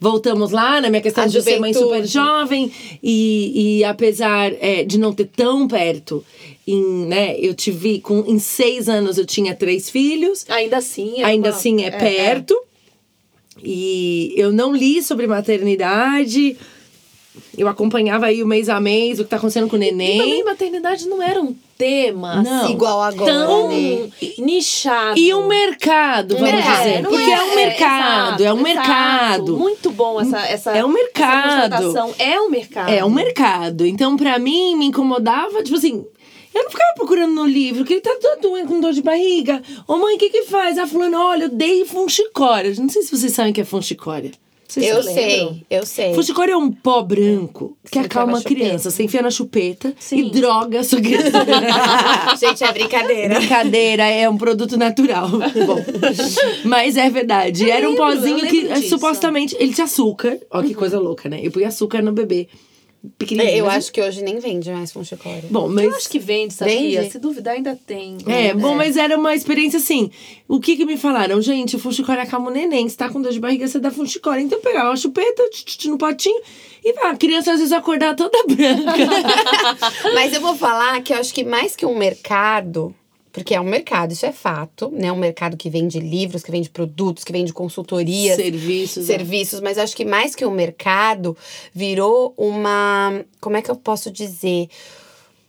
B: Voltamos lá na minha questão
A: A
B: de ser mãe super jovem. E, e apesar é, de não ter tão perto, em, né, eu tive. Com, em seis anos eu tinha três filhos.
C: Ainda assim é
B: ainda
C: uma-
B: assim é, perto. E eu não li sobre maternidade. Eu acompanhava aí o mês a mês, o que tá acontecendo com o
C: E também
B: neném.
C: maternidade não era um tema
B: Não.
C: assim,
A: Igual agora,
C: tão
A: né?
C: nichado.
B: E um mercado, vamos
A: mercado,
B: dizer. Porque é, um
C: é,
B: mercado,
C: exato,
B: é um
C: exato.
B: mercado.
C: Muito bom essa essa
B: É um mercado.
C: É um mercado.
B: É um mercado. Então, pra mim, me incomodava, tipo assim. Eu não ficava procurando no livro, que ele tá todo doendo com dor de barriga. Ô mãe, o que que faz? A fulana, olha, eu dei funchicória. Não sei se vocês sabem o que é funchicória. Vocês
A: Eu sei, eu sei.
B: Funchicória é um pó branco que
A: Você
B: acalma a criança. Você enfia na chupeta
C: Sim.
B: e droga a sua criança.
A: Gente, é brincadeira.
B: Brincadeira, é um produto natural. Bom, mas é verdade.
C: Eu
B: Era um
C: lembro,
B: pozinho que
C: disso.
B: supostamente. Ele tinha açúcar. Olha que coisa louca, né? Eu punha açúcar no bebê. Pequenininho.
A: É, Eu acho que hoje nem vende mais funchicória.
B: Bom,
C: Eu
B: mas.
C: acho que vende, sabia?
A: Vende?
C: Se duvidar, ainda tem.
B: É, bom, mas era uma experiência assim. O que que me falaram? Gente, o funchicória acalma o neném. Se tá com dor de barriga, você dá funchicória. Então eu pegava uma chupeta tch, tch, tch, no potinho e vai. A criança às vezes acordar toda branca.
A: Mas eu vou falar que eu acho que mais que um mercado, porque é um mercado, isso é fato, né? Um mercado que vende livros, que vende produtos, que vende consultorias.
B: Serviços.
A: serviços, mas acho que mais que um mercado, virou uma. Como é que eu posso dizer?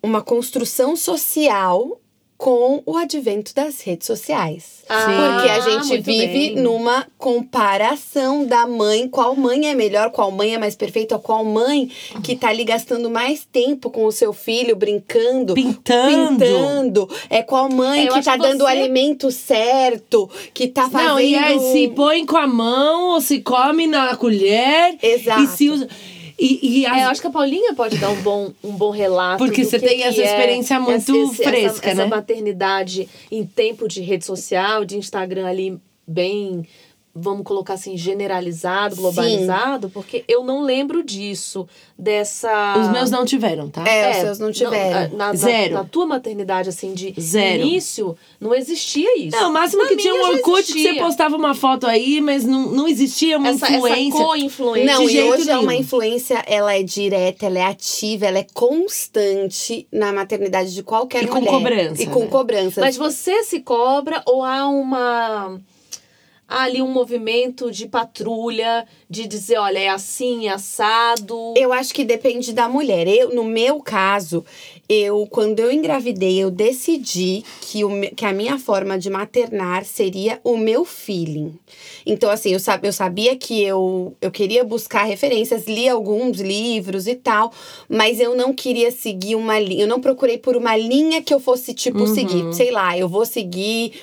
A: Uma construção social com o advento das redes sociais.
C: Ah,
A: Porque a gente vive
C: bem.
A: numa comparação da mãe, qual mãe é melhor, qual mãe é mais perfeita, qual mãe que tá ali gastando mais tempo com o seu filho, brincando,
B: Pintando.
A: pintando. É qual mãe
C: É,
A: que tá dando o
C: você-
A: alimento certo, que tá fazendo...
B: Não, e aí se põe com a mão ou se come na colher.
A: Exato.
B: E se usa. E, e as-
C: É, eu acho que a Paulinha pode dar um bom, um bom relato.
B: Porque você
C: que
B: tem
C: que
B: essa
C: é
B: experiência muito fresca,
C: essa,
B: né?
C: Essa maternidade em tempo de rede social, de Instagram ali bem, vamos colocar assim, generalizado, globalizado, porque eu não lembro disso, dessa...
B: Os meus não tiveram, tá?
A: É, os seus não tiveram.
C: na, na-
B: Zero.
C: Na, tua maternidade, assim, de
B: Zero.
C: início, não existia isso.
B: Não, o máximo
C: Na
B: que tinha um Orkut que você postava uma foto aí, mas não, não existia uma
C: essa, essa
B: influência.
C: co-influência.
A: Não,
B: de
A: e hoje é
B: nenhum.
A: uma influência, ela é direta, ela é ativa, ela é constante na maternidade de qualquer
B: E com
A: mulher.
B: cobrança,
A: E com
B: né?
A: cobrança.
C: Mas você se cobra ou há uma. Há ali um movimento de patrulha, de dizer, olha, é assim, é assado.
A: Eu acho que depende da mulher. Eu, no meu caso, eu quando eu engravidei, eu decidi que, o, que a minha forma de maternar seria o meu feeling. Então, assim, eu, sab, eu sabia que eu, eu queria buscar referências, li alguns livros e tal, mas eu não queria seguir uma linha. Eu não procurei por uma linha que eu fosse, tipo, seguir. Sei lá, eu vou seguir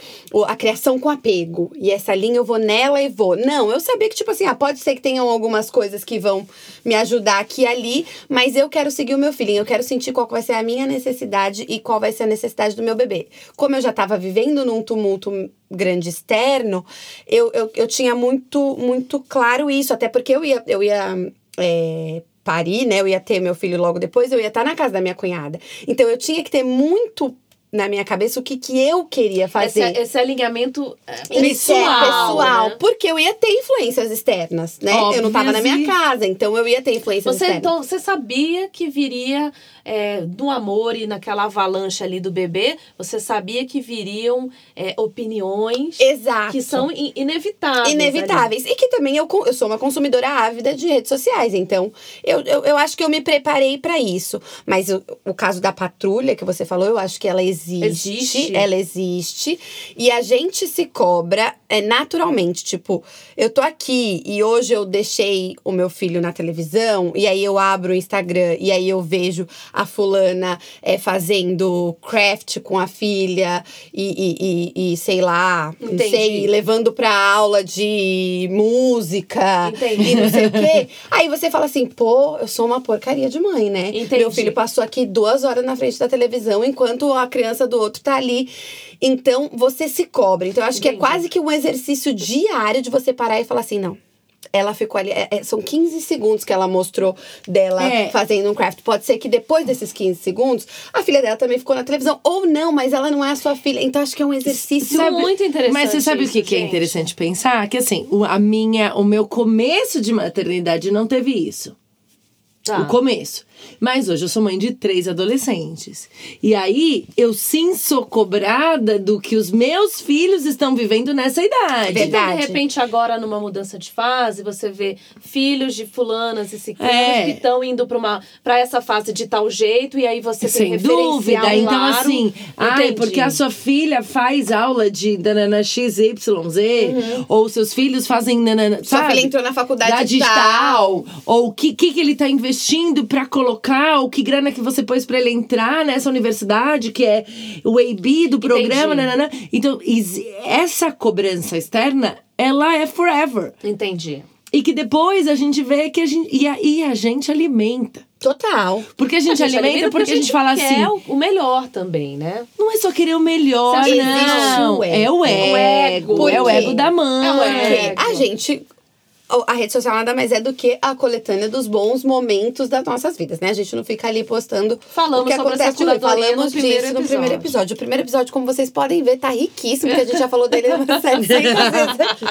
A: a criação com apego. E essa linha eu vou nela e vou. Não, eu sabia que, tipo assim, ah, pode ser que tenham algumas coisas que vão me ajudar aqui e ali, mas eu quero seguir o meu feeling. Eu quero sentir qual vai ser a minha necessidade e qual vai ser a necessidade do meu bebê. Como eu já estava vivendo num tumulto grande externo, eu, eu, eu tinha muito, muito claro isso. Até porque eu ia. Eu ia é, parir, né? Eu ia ter meu filho logo depois, eu ia estar na casa da minha cunhada. Então eu tinha que ter muito na minha cabeça o que, que eu queria
C: esse,
A: fazer.
C: esse alinhamento é,
A: é
C: pessoal.
A: pessoal,
C: né?
A: porque eu ia ter influências externas, né? eu não tava na minha
B: Óbvio,
A: casa, então eu ia ter influências
C: Você,
A: externas.
C: então, você sabia que viria é, do amor e naquela avalanche ali do bebê, você sabia que viriam é, opiniões
A: Exato.
C: que são in- inevitáveis. ali.
A: inevitáveis. E que também eu, eu sou uma consumidora ávida de redes sociais, então eu, eu, eu acho que eu me preparei pra isso. Mas o, o caso da patrulha que você falou, eu acho que ela existe.
C: Existe.
A: Ela existe. E a gente se cobra é, naturalmente. Tipo, eu tô aqui e hoje eu deixei o meu filho na televisão, e aí eu abro o Instagram e aí eu vejo a fulana é, fazendo craft com a filha e, e, e, e sei lá, não
C: Entendi.
A: sei, levando pra aula de música
C: Entendi.
A: e não sei o quê. Aí você fala assim, pô, eu sou uma porcaria de mãe, né?
C: Entendi.
A: Meu filho passou aqui duas horas na frente da televisão enquanto a criança do outro tá ali. Então, você se cobra. Então, eu acho que é
C: Entendi.
A: quase que um exercício diário de você parar e falar assim, não. Ela ficou ali. é- é- são 15 segundos que ela mostrou dela
B: É.
A: fazendo um craft. Pode ser que depois desses 15 segundos, a filha dela também ficou na televisão. Ou não, mas ela não é a sua filha. Então acho que é um exercício.
C: Sabe- muito interessante
B: Mas você sabe o que, que é interessante pensar? Que assim, o, a minha, o meu começo de maternidade não teve isso.
C: Tá.
B: O começo. Mas hoje eu sou mãe de três adolescentes. E aí, eu sim sou cobrada do que os meus filhos estão vivendo nessa idade.
A: Verdade.
C: Então, de repente, agora, numa mudança de fase, você vê filhos de fulanas e ciclanos
B: É.
C: que estão indo pra, uma, pra essa fase de tal jeito, e aí você tem
B: Sem
C: referencial
B: dúvida. Então, assim, ai, porque a sua filha faz aula de nanana XYZ, ou seus filhos fazem nanana.
A: Sua
B: sabe?
A: filha entrou na faculdade tal.
B: digital, ou o que, que, que ele tá investindo pra colocar, ou que grana que você pôs pra ele entrar nessa universidade, que é o AB do programa,
C: Entendi.
B: nanana. Então, essa cobrança externa, ela é forever.
C: Entendi.
B: E que depois a gente vê que a gente. E aí a gente alimenta.
A: Total.
B: Porque a gente, alimenta, porque a gente, fala
C: quer
B: assim.
C: o- o melhor também, né?
B: Não é só querer o melhor, não. É o
C: o
B: ego.
C: ego?
B: É o
A: Por quê?
B: ego da mãe.
C: É o ego.
A: a gente. A rede social nada mais é do que a coletânea dos bons momentos das nossas vidas, né? A gente não fica ali postando o que acontece
C: no
A: Falamos
C: primeiro
A: disso no
C: episódio.
A: primeiro episódio. O primeiro episódio, como vocês podem ver, tá riquíssimo, porque a gente já falou dele umas 700 vezes aqui.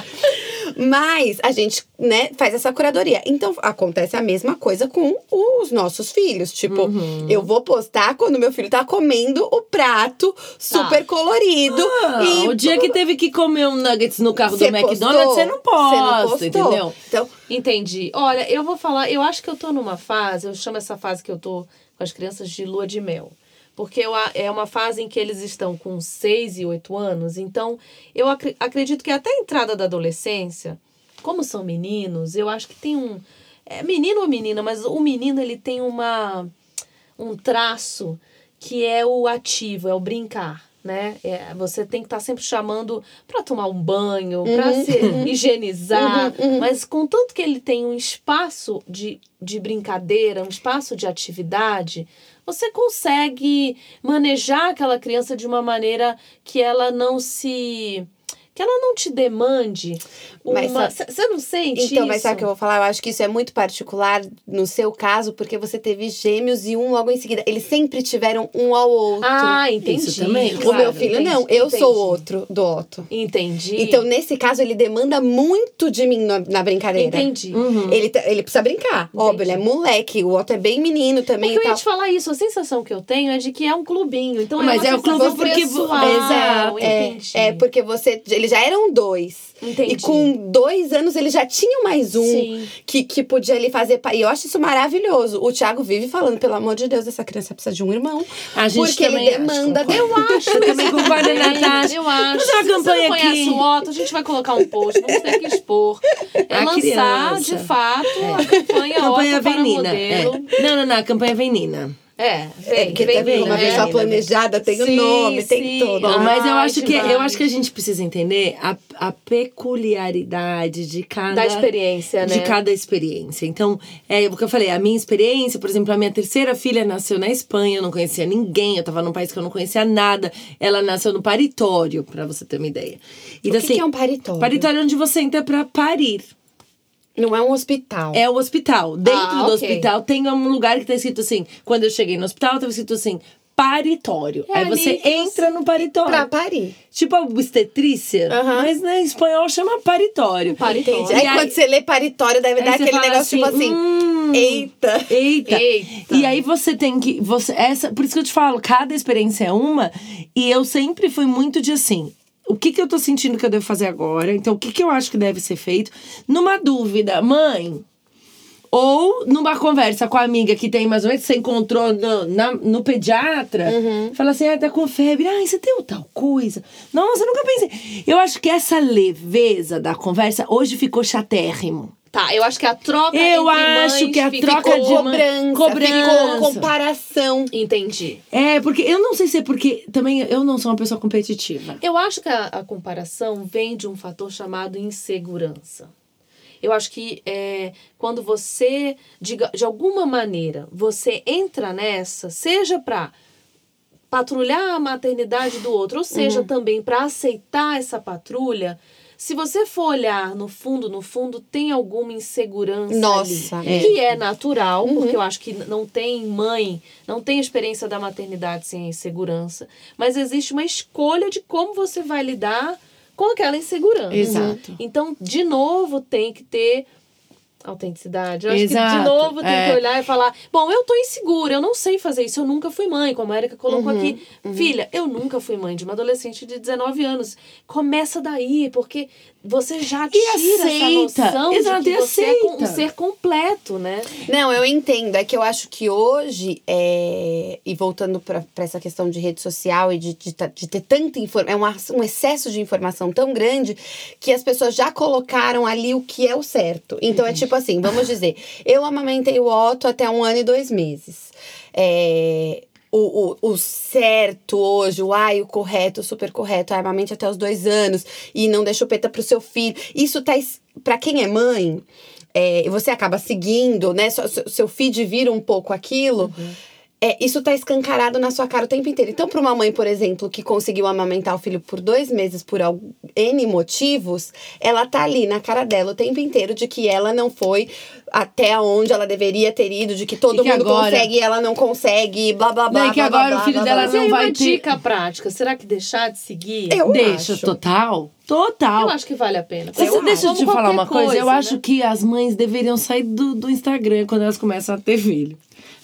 A: Mas a gente, né, faz essa curadoria. Então, acontece a mesma coisa com os nossos filhos. Tipo,
C: Uhum.
A: eu vou postar quando meu filho tá comendo o prato super colorido.
B: Ah,
A: e
B: o dia que teve que comer um nuggets no carro do McDonald's, você não posta,
A: postou.
B: entendeu?
A: Então,
C: Entendi. Olha, eu vou falar, eu acho que eu tô numa fase, eu chamo essa fase que eu tô com as crianças de lua de mel. Porque eu, é uma fase em que eles estão com 6 e 8 anos. Então, eu acre- acredito que até a entrada da adolescência, como são meninos, eu acho que tem um. É menino ou menina, mas o menino ele tem uma um traço que é o ativo, é o brincar. Né? É, você tem que estar sempre chamando para tomar um banho, para se higienizar, mas contanto que ele tem um espaço de, de brincadeira, um espaço de atividade, você consegue manejar aquela criança de uma maneira que ela não se. Que ela não te demande
A: Mas
C: uma. Você não sente
A: Então,
C: isso?
A: mas sabe o que eu vou falar? Eu acho que isso é muito particular no seu caso, porque você teve gêmeos e um logo em seguida. Eles sempre tiveram um ao outro.
C: Ah, entendi.
B: Isso também.
A: o
C: claro,
A: meu filho,
C: entendi,
A: não. Eu
C: entendi.
A: sou o outro do Otto.
C: Entendi.
A: Então, nesse caso, ele demanda muito de mim na, na brincadeira.
C: entendi.
A: Ele, tá- ele precisa brincar. Óbvio, ele é moleque. O Otto é bem menino também
C: Porque
A: e
C: eu ia te falar isso, a sensação que eu tenho é de que é um clubinho. Então
B: Mas
C: é,
B: é
C: uma
B: o clube porque
C: pessoal,
B: Exato,
A: É,
C: entendi.
A: é porque você. Eles já eram dois.
C: Entendi.
A: E com dois anos ele já tinha mais um
C: Sim.
A: que, que podia ali fazer. E eu acho isso maravilhoso. O Thiago vive falando, pelo amor de Deus, essa criança precisa de um irmão.
B: A gente
A: porque ele demanda.
B: concordo.
A: eu acho.
B: Eu também concordo, Natasha.
C: Eu acho.
B: Vamos uma
C: Se você
B: campanha
C: não conhece
B: aqui.
C: o Otto, a gente vai colocar um post, vamos ter que expor. É
B: A
C: lançar,
B: criança.
C: de fato, a campanha,
B: Campanha
C: Otto para
B: Venina. É.
C: modelo.
B: Não, não, não. A campanha Venina.
C: É,
A: É,
C: vem,
A: que
C: vem,
A: tem uma
C: né?
A: pessoa
B: Venina.
A: planejada, tem o
C: Sim,
A: nome, tem
C: sim.
A: tudo.
B: Bom, mas eu acho que eu acho que a gente precisa entender a, a peculiaridade de cada
C: Da experiência, né?
B: de cada experiência. Então, é o que eu falei, a minha experiência, por exemplo, a minha terceira filha nasceu na Espanha, eu não conhecia ninguém, eu tava num país que eu não conhecia nada. Ela nasceu no paritório, pra você ter uma ideia. Então,
A: O que, que é um paritório?
B: Paritório é onde você entra pra parir.
A: Não é um hospital.
B: É o hospital. Dentro
C: Ah,
B: do
C: ok.
B: hospital tem um lugar que tá escrito assim. Quando eu cheguei no hospital, tava escrito assim: paritório.
C: É
B: Aí você entra no paritório.
A: Pra parir.
B: Tipo a obstetrícia, mas né, em espanhol chama paritório.
C: Paritório.
A: Entendi. Aí,
B: aí-
A: quando você lê paritório, deve dar aquele negócio tipo assim.
B: "Hum,
A: Eita.
B: Eita.
C: Eita.
B: E aí você tem que. Você, essa, por isso que eu te falo, cada experiência é uma. E eu sempre fui muito de assim. O que, que eu tô sentindo que eu devo fazer agora? Então, o que, que eu acho que deve ser feito? Numa dúvida, mãe. Ou numa conversa com a amiga que tem mais ou menos, que você encontrou no, na- no pediatra, fala assim: ah, tá com febre, ah, você tem tal coisa. Nossa, eu nunca pensei. Eu acho que essa leveza da conversa hoje ficou chatérrimo.
C: Tá, eu acho que a troca
B: Eu
C: entre
B: acho que a troca de
A: cobrança,
B: cobrança.
A: ficou comparação.
C: Entendi.
B: É, porque eu não sei se é porque também eu não sou uma pessoa competitiva.
C: Eu acho que a, a comparação vem de um fator chamado insegurança. Eu acho que é, quando você, diga, de alguma maneira, você entra nessa, seja para patrulhar a maternidade do outro, ou seja, também para aceitar essa patrulha, se você for olhar no fundo, no fundo, tem alguma insegurança
A: Nossa,
C: ali,
A: é.
C: que é natural, porque eu acho que não tem mãe, não tem experiência da maternidade sem insegurança, mas existe uma escolha de como você vai lidar com aquela insegurança.
B: Exato.
C: Então, de novo, tem que ter autenticidade. Eu acho que, de
B: Exato,
C: novo, tem
B: é.
C: que olhar e falar: bom, eu tô insegura, eu não sei fazer isso, eu nunca fui mãe, como a Erika colocou
B: Uhum,
C: aqui. Filha, eu nunca fui mãe de uma adolescente de 19 anos. Começa daí, porque você já tira
B: aceita.
C: essa noção
B: Exato,
C: de que você é com- um
B: aceita.
C: ser completo, né?
A: Não, eu entendo. É que eu acho que hoje, é... e voltando para essa questão de rede social e de, de, de ter tanta informação, é um, um excesso de informação tão grande que as pessoas já colocaram ali o que é o certo. Então é tipo assim, vamos dizer, eu amamentei o Otto até um ano e dois meses. É, O, o, o certo hoje, o ai, o correto, o super correto, ai, amamente até os dois anos e não dê chupeta pro seu filho. Isso tá. Pra quem é mãe, é, e você acaba seguindo, né? Seu, seu- feed vira um pouco aquilo. É, isso tá escancarado na sua cara o tempo inteiro. Então, para uma mãe, por exemplo, que conseguiu amamentar o filho por dois meses por N motivos, ela tá ali na cara dela o tempo inteiro de que ela não foi até onde ela deveria ter ido, de que todo
B: que
A: mundo
B: agora-
A: consegue e ela não consegue, blá blá blá.
B: Não, e que
A: blá, blá,
B: agora o
A: blá,
B: filho
A: blá,
B: dela não
C: aí
B: vai
C: uma
B: ter-
C: dica prática: será que deixar de seguir?
A: Eu
B: Deixa,
A: acho.
B: total. Total.
C: Eu acho que vale a pena.
B: Você
C: Eu
B: deixa eu te
C: Como
B: falar uma
C: qualquer
B: coisa? Eu
C: né?
B: acho que as mães deveriam sair do, do Instagram quando elas começam a ter filho.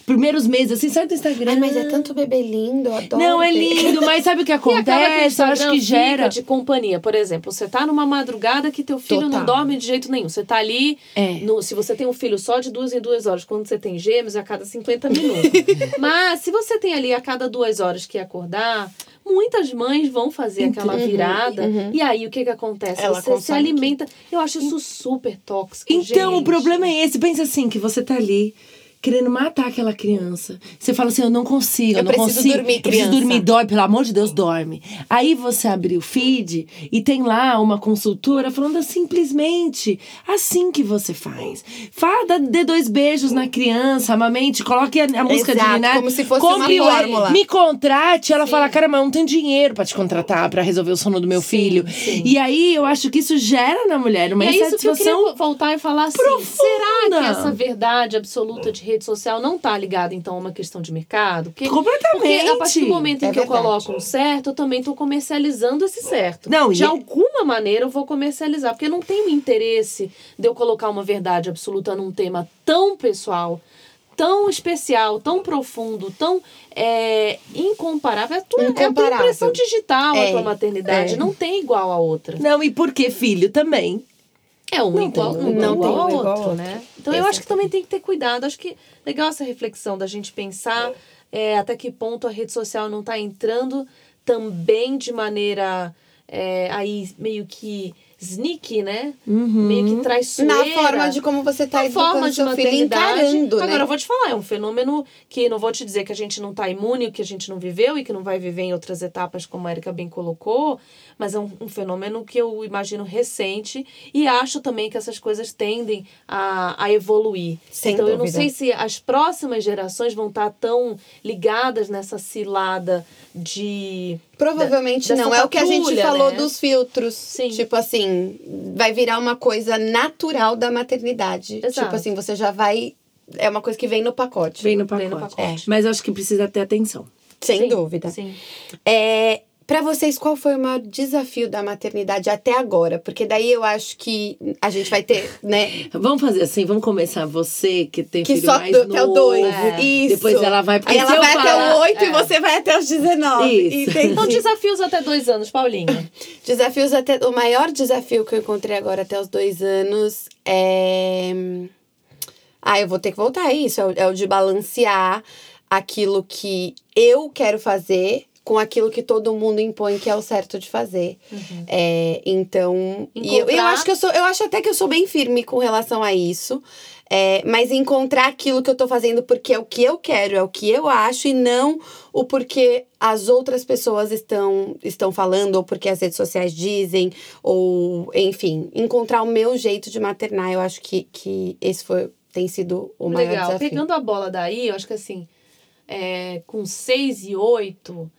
B: Primeiros meses, assim, sai do Instagram.
A: Ai, mas é tanto bebê lindo, eu adoro.
B: Não, é lindo, mas sabe o que
C: que o
B: acontece? Eu acho que
C: fica
B: gera.
C: de companhia. Por exemplo, você tá numa madrugada que teu filho não
A: Total.
C: dorme de jeito nenhum. Você tá ali,
B: É.
C: no- se você tem um filho só de duas em duas horas. Quando você tem gêmeos, é a cada 50 minutos. Mas se você tem ali a cada duas horas que acordar, muitas mães vão fazer aquela virada. E aí, o que que acontece?
A: Ela
C: você se alimenta. Eu acho isso super tóxico,
B: Então, o
C: gente.
B: problema é esse. Pensa assim, que você tá ali querendo matar aquela criança. Você fala assim, eu não consigo, eu,
A: Eu
B: não
A: preciso
B: consigo.
A: dormir,
B: eu preciso
A: criança.
B: dormir, dorme, pelo amor de Deus, dorme. Aí você abre o feed e tem lá uma consultora falando simplesmente assim que você faz. Fala, dê dois beijos na criança, amamente, coloque a, a música de
A: Exato,
B: Ninar.
A: como se fosse uma
B: compre o-
A: fórmula.
B: Me contrate. Ela fala, cara, mas eu não tenho dinheiro pra te contratar, pra resolver o sono do meu filho. E aí, eu acho que isso gera na mulher uma
C: E é isso que eu
B: insatisfação
C: queria voltar e falar assim.
B: profunda.
C: Será que essa verdade absoluta de rede social não tá ligada, então, a uma questão de mercado? Porque,
B: Completamente.
C: Porque a partir do momento em
A: É
C: que eu
A: verdade.
C: coloco um certo, eu também tô comercializando esse certo.
B: Não,
C: de
B: e-
C: alguma maneira eu vou comercializar. Porque não tem o interesse de eu colocar uma verdade absoluta num tema tão pessoal. Tão especial, tão profundo, tão é, incomparável. É a tua, é a tua
A: Incomparável.
C: impressão digital,
A: É,
C: a tua maternidade.
A: é.
C: Não tem igual a outra.
B: Não, e porque filho também.
C: É um
B: Não
C: igual,
B: tem
C: um
B: um
C: igual
A: igual
C: ao outro, né? Então eu acho que também tem que ter cuidado. Acho que legal essa reflexão da gente pensar é, até que ponto a rede social não está entrando também de maneira é, aí meio que sneaky, né? Meio que traiçoeira.
A: Na forma de como você tá
C: Na forma de
A: seu filho, encarando, né?
C: Agora, eu vou te falar, é um fenômeno que não vou te dizer que a gente não tá imune, que a gente não viveu e que não vai viver em outras etapas, como a Erika bem colocou, mas é um, um fenômeno que eu imagino recente e acho também que essas coisas tendem a, a evoluir.
A: Sem
C: então, eu não
A: dúvida.
C: sei se as próximas gerações vão estar tão ligadas nessa cilada de.
A: Provavelmente
C: da-
A: não. É o que a gente falou
C: né?
A: dos filtros.
C: Sim.
A: Tipo assim, vai virar uma coisa natural da maternidade.
C: Exato.
A: Tipo assim, você já vai. É uma coisa que vem no pacote.
B: Vem no
C: Vem
B: pacote.
C: no pacote.
B: Mas eu acho que precisa ter atenção.
A: Sem
C: Sim,
A: dúvida.
C: Sim.
A: É, para vocês, qual foi o maior desafio da maternidade até agora? Porque daí eu acho que a gente vai ter, né?
B: Vamos fazer assim, vamos começar você que tem
A: Que
B: filho
A: só
B: mais
A: do-
B: novo.
A: até o 2.
C: É.
A: Isso.
B: Depois ela vai porque
A: Aí ela vai até o 8 e
C: é.
A: você vai até os 19.
B: Isso.
A: Entendi.
C: Então, desafios até dois anos, Paulinha.
A: Desafios até. O maior desafio que eu encontrei agora até os dois anos é. Ah, eu vou ter que voltar a isso. É o, é o de balancear aquilo que eu quero fazer com aquilo que todo mundo impõe que é o certo de fazer. É, então. E eu, eu
C: Encontrar-
A: acho que eu sou. Eu acho até que eu sou bem firme com relação a isso. É, mas encontrar aquilo que eu tô fazendo porque é o que eu quero, é o que eu acho, e não o porquê as outras pessoas estão, estão falando, ou porque as redes sociais dizem, ou enfim, encontrar o meu jeito de maternar. Eu acho que, que esse foi, tem sido o maior
C: Legal.
A: desafio.
C: Pegando a bola daí, eu acho que assim, é, com seis e oito,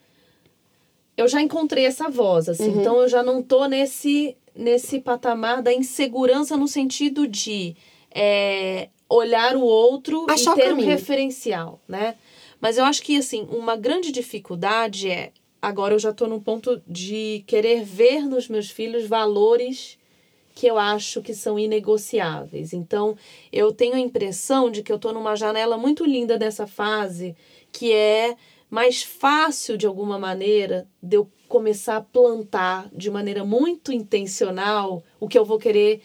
C: eu já encontrei essa voz, assim.
A: Uhum.
C: Então eu já não tô nesse, nesse patamar da insegurança no sentido de é, olhar o outro
A: Achar
C: e ter um referencial, né? Mas eu acho que, assim, uma grande dificuldade é. Agora eu já tô num ponto de querer ver nos meus filhos valores que eu acho que são inegociáveis. Então, eu tenho a impressão de que eu estou numa janela muito linda dessa fase, que é mais fácil, de alguma maneira, de eu começar a plantar de maneira muito intencional o que eu vou querer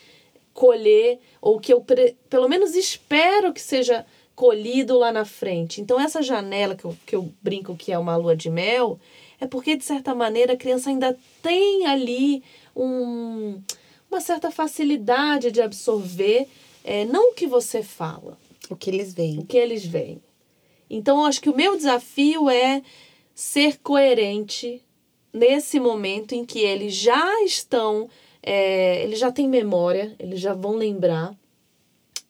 C: colher, ou que eu, pelo menos, espero que seja colhido lá na frente. Então, essa janela que eu, que eu brinco que é uma lua de mel, é porque, de certa maneira, a criança ainda tem ali um uma certa facilidade de absorver, é, não o que você fala,
A: O que eles veem.
C: o que eles veem. Então, eu acho que o meu desafio é ser coerente nesse momento em que eles já estão, é, eles já têm memória, eles já vão lembrar.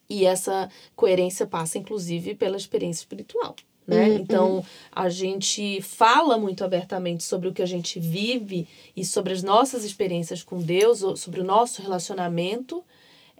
C: E essa coerência passa, inclusive, pela experiência espiritual. Né?
A: Uhum,
C: Então, a gente fala muito abertamente sobre o que a gente vive e sobre as nossas experiências com Deus, ou sobre o nosso relacionamento.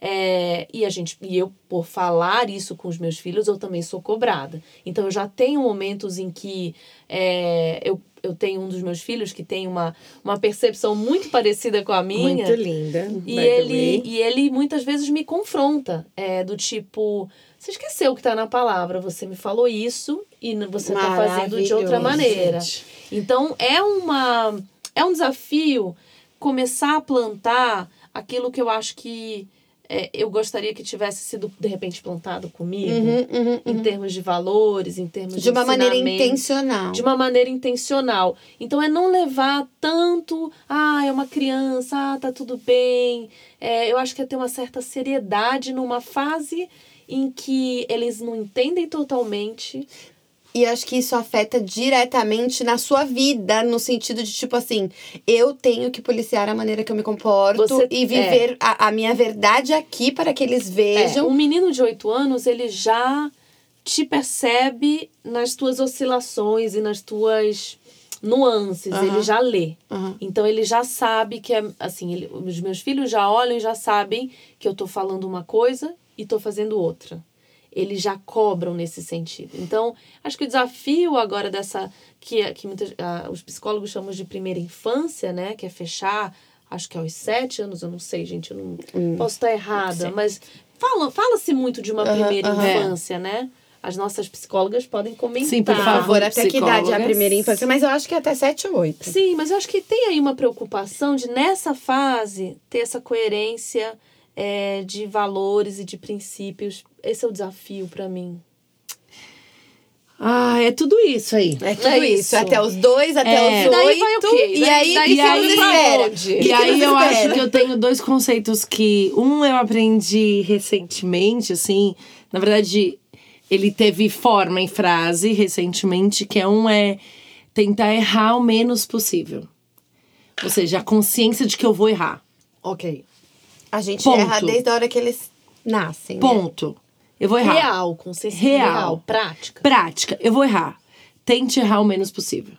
C: É, e a gente e eu por falar isso com os meus filhos eu também sou cobrada então eu já tenho momentos em que é, eu, eu tenho um dos meus filhos que tem uma, uma percepção muito parecida com a minha
B: Muito linda.
C: e ele, e ele muitas vezes me confronta, é, do tipo, você esqueceu o que está na palavra, você me falou isso e você está fazendo de outra maneira.
B: gente.
C: Então é uma é um desafio começar a plantar aquilo que eu acho que é, eu gostaria que tivesse sido, de repente, plantado comigo.
A: Uhum, uhum,
C: Em termos de valores, em termos de
A: De uma maneira intencional.
C: De uma maneira intencional. Então é não levar tanto, ah, é uma criança, ah, tá tudo bem. É, eu acho que é ter uma certa seriedade numa fase em que eles não entendem totalmente.
A: E acho que isso afeta diretamente na sua vida, no sentido de, tipo assim, eu tenho que policiar a maneira que eu me comporto
C: Você-
A: e viver a, a minha verdade aqui para que eles
C: É,
A: vejam.
C: um menino de 8 anos, ele já te percebe nas tuas oscilações e nas tuas nuances,
A: Aham.
C: ele já lê.
A: Aham.
C: Então ele já sabe que é assim, ele- os meus filhos já olham e já sabem que eu tô falando uma coisa e tô fazendo outra. Eles já cobram nesse sentido. Então, acho que o desafio agora dessa que, que muitas, ah, os psicólogos chamam de primeira infância, né, que é fechar, acho que aos sete anos, eu não sei, gente, eu não posso estar errada, mas fala, fala-se muito de uma primeira infância, né? As nossas psicólogas podem comentar.
B: Sim, por favor.
A: até que idade é a primeira infância? Mas eu acho que é até 7 ou 8.
C: Sim, mas eu acho que tem aí uma preocupação de, nessa fase, ter essa coerência é, de valores e de princípios. Esse é o desafio para mim.
B: Ah, é tudo isso aí.
A: É tudo
C: É
A: isso.
C: isso.
A: Até os dois, até
B: É.
A: os
C: E daí
A: oito.
C: vai o quê?
A: E
C: Daí-
A: aí,
C: daí
B: vai
A: espera?
C: onde?
A: O que
B: E aí eu acho que eu tenho dois conceitos que um eu aprendi recentemente, assim, na verdade, ele teve forma em frase recentemente, que é um é tentar errar o menos possível. Ou seja, a consciência de que eu vou errar.
C: Ok.
A: A gente
B: Ponto.
A: erra desde a hora que eles nascem. né?
B: Ponto. Eu vou errar.
C: Real, consciência
B: Real.
C: real. prática.
B: Prática. Eu vou errar. Tente errar o menos possível.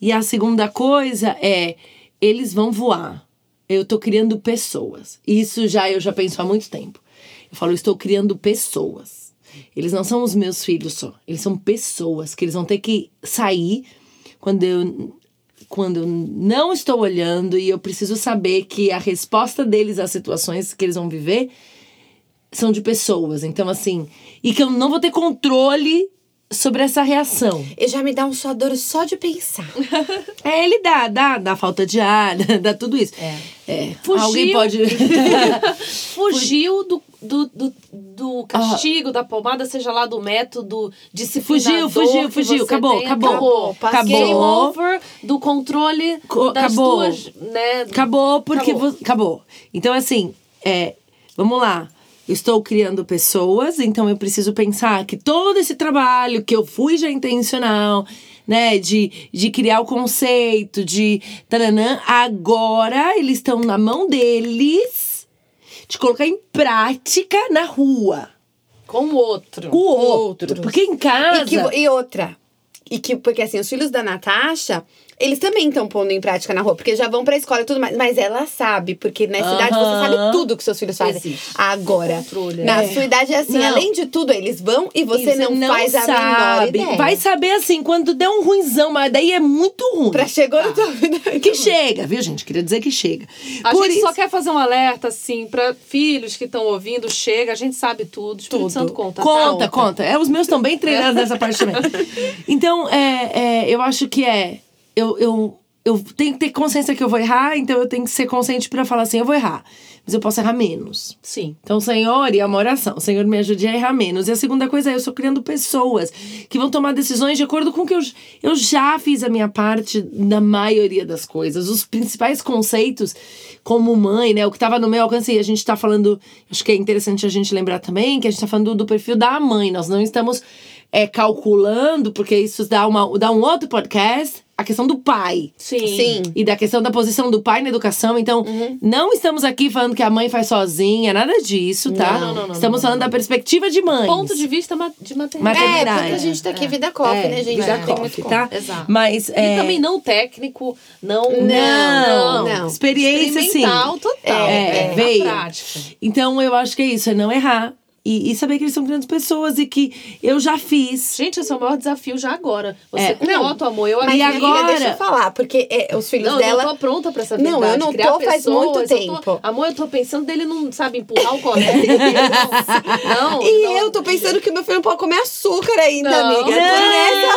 B: E a segunda coisa é, eles vão voar. Eu tô criando pessoas. Isso já eu já penso há muito tempo. Eu falo, eu estou criando pessoas. Eles não são os meus filhos só. Eles são pessoas que eles vão ter que sair quando eu quando eu não estou olhando e eu preciso saber que a resposta deles às situações que eles vão viver são de pessoas. Então, assim, e que eu não vou ter controle sobre essa reação.
A: E já me dá um suador só de pensar.
B: É, ele dá, dá, dá falta de ar, dá tudo isso. É.
C: Fugiu.
B: Alguém pode.
C: Fugiu do, do, do, do castigo, da palmada, seja lá do método disciplinador.
B: Fugiu, fugiu, fugiu.
C: você
B: Acabou,
C: tem.
B: acabou.
C: Acabou.
A: Passou.
C: Game over do controle
B: Co-
C: das
B: acabou.
C: tuas, né?
B: Acabou, porque.
C: Acabou.
B: Acabou. Então, assim, é, vamos lá. Eu estou criando pessoas, então eu preciso pensar que todo esse trabalho que eu fui já intencional, né, de, de criar o conceito, de taranã, agora eles estão na mão deles de colocar em prática na rua.
C: Com o outro.
B: Com o outro. Porque em casa.
A: E, que- e outra. E que, porque assim, os filhos da Natasha, eles também estão pondo em prática na rua, porque já vão pra escola e tudo mais. Mas ela sabe, porque nessa idade você
B: Aham.
A: sabe tudo que seus filhos fazem.
C: Existe.
A: Agora,
C: Controle,
A: na
C: é.
A: sua idade é assim,
B: Não.
A: além de tudo, eles vão e você,
B: E
A: não, faz a menor
B: sabe.
A: ideia.
B: Vai saber assim, quando der um ruinzão, mas daí é muito ruim.
A: Pra chegou na tua vida.
B: Que chega, viu, gente? Queria dizer que chega.
C: A
B: Por
C: gente
B: isso,
C: só quer fazer um alerta, assim, pra filhos que estão ouvindo, chega, a gente sabe tudo. Espírito
A: Tudo.
C: Santo conta.
B: Conta,
C: tá?
B: conta. É, os meus estão bem treinados nessa parte também. Então, é, é, eu acho que é. Eu, eu, eu tenho que ter consciência que eu vou errar, então eu tenho que ser consciente pra falar assim: eu vou errar. Mas eu posso errar menos.
C: Sim.
B: Então, Senhor, e é uma oração. Senhor, me ajude a errar menos. E a segunda coisa é, eu estou criando pessoas que vão tomar decisões de acordo com o que eu, eu já fiz a minha parte na maioria das coisas. Os principais conceitos, como mãe, né? O que estava no meu alcance, e a gente está falando, acho que é interessante a gente lembrar também, que a gente está falando do perfil da mãe. Nós não estamos é, calculando, porque isso dá, uma, dá um outro podcast, a questão do pai.
C: Sim.
A: Sim.
B: E da questão da posição do pai na educação. Então, não estamos aqui falando que a mãe faz sozinha, nada disso, tá?
C: Não, não, não,
B: estamos
C: não,
B: falando da perspectiva de mãe.
C: Ponto de vista de maternidade.
A: É,
B: Maternidade.
A: porque a gente tá aqui vida coffee, né, gente?
B: Vida
A: Não tem muito
B: coffee, tá?
C: Exato.
B: Mas,
C: E
B: é,
C: também não técnico, não.
B: Não,
A: não.
B: Experiência, sim.
C: Experimental total.
B: É,
C: a
B: veio.
C: prática.
B: Então, eu acho que é isso, é não errar. E, e saber que eles são grandes pessoas e que eu já fiz.
C: Gente, esse é o maior desafio já agora. Você
B: É.
C: com
A: Não,
C: moto, amor, eu
B: E agora-
A: deixa eu falar, porque é, os filhos
C: Não,
A: dela.
C: eu não tô pronta pra essa
A: Não,
C: verdade.
A: eu não
C: Criar
A: tô faz
C: pessoas,
A: muito
C: eu tô-
A: tempo.
C: Amor, eu tô pensando dele não, sabe, empurrar o colega. não, não.
A: E eu tô pensando que meu filho não pode comer açúcar ainda,
C: Não.
A: amiga. Tô
B: Não,
A: nessa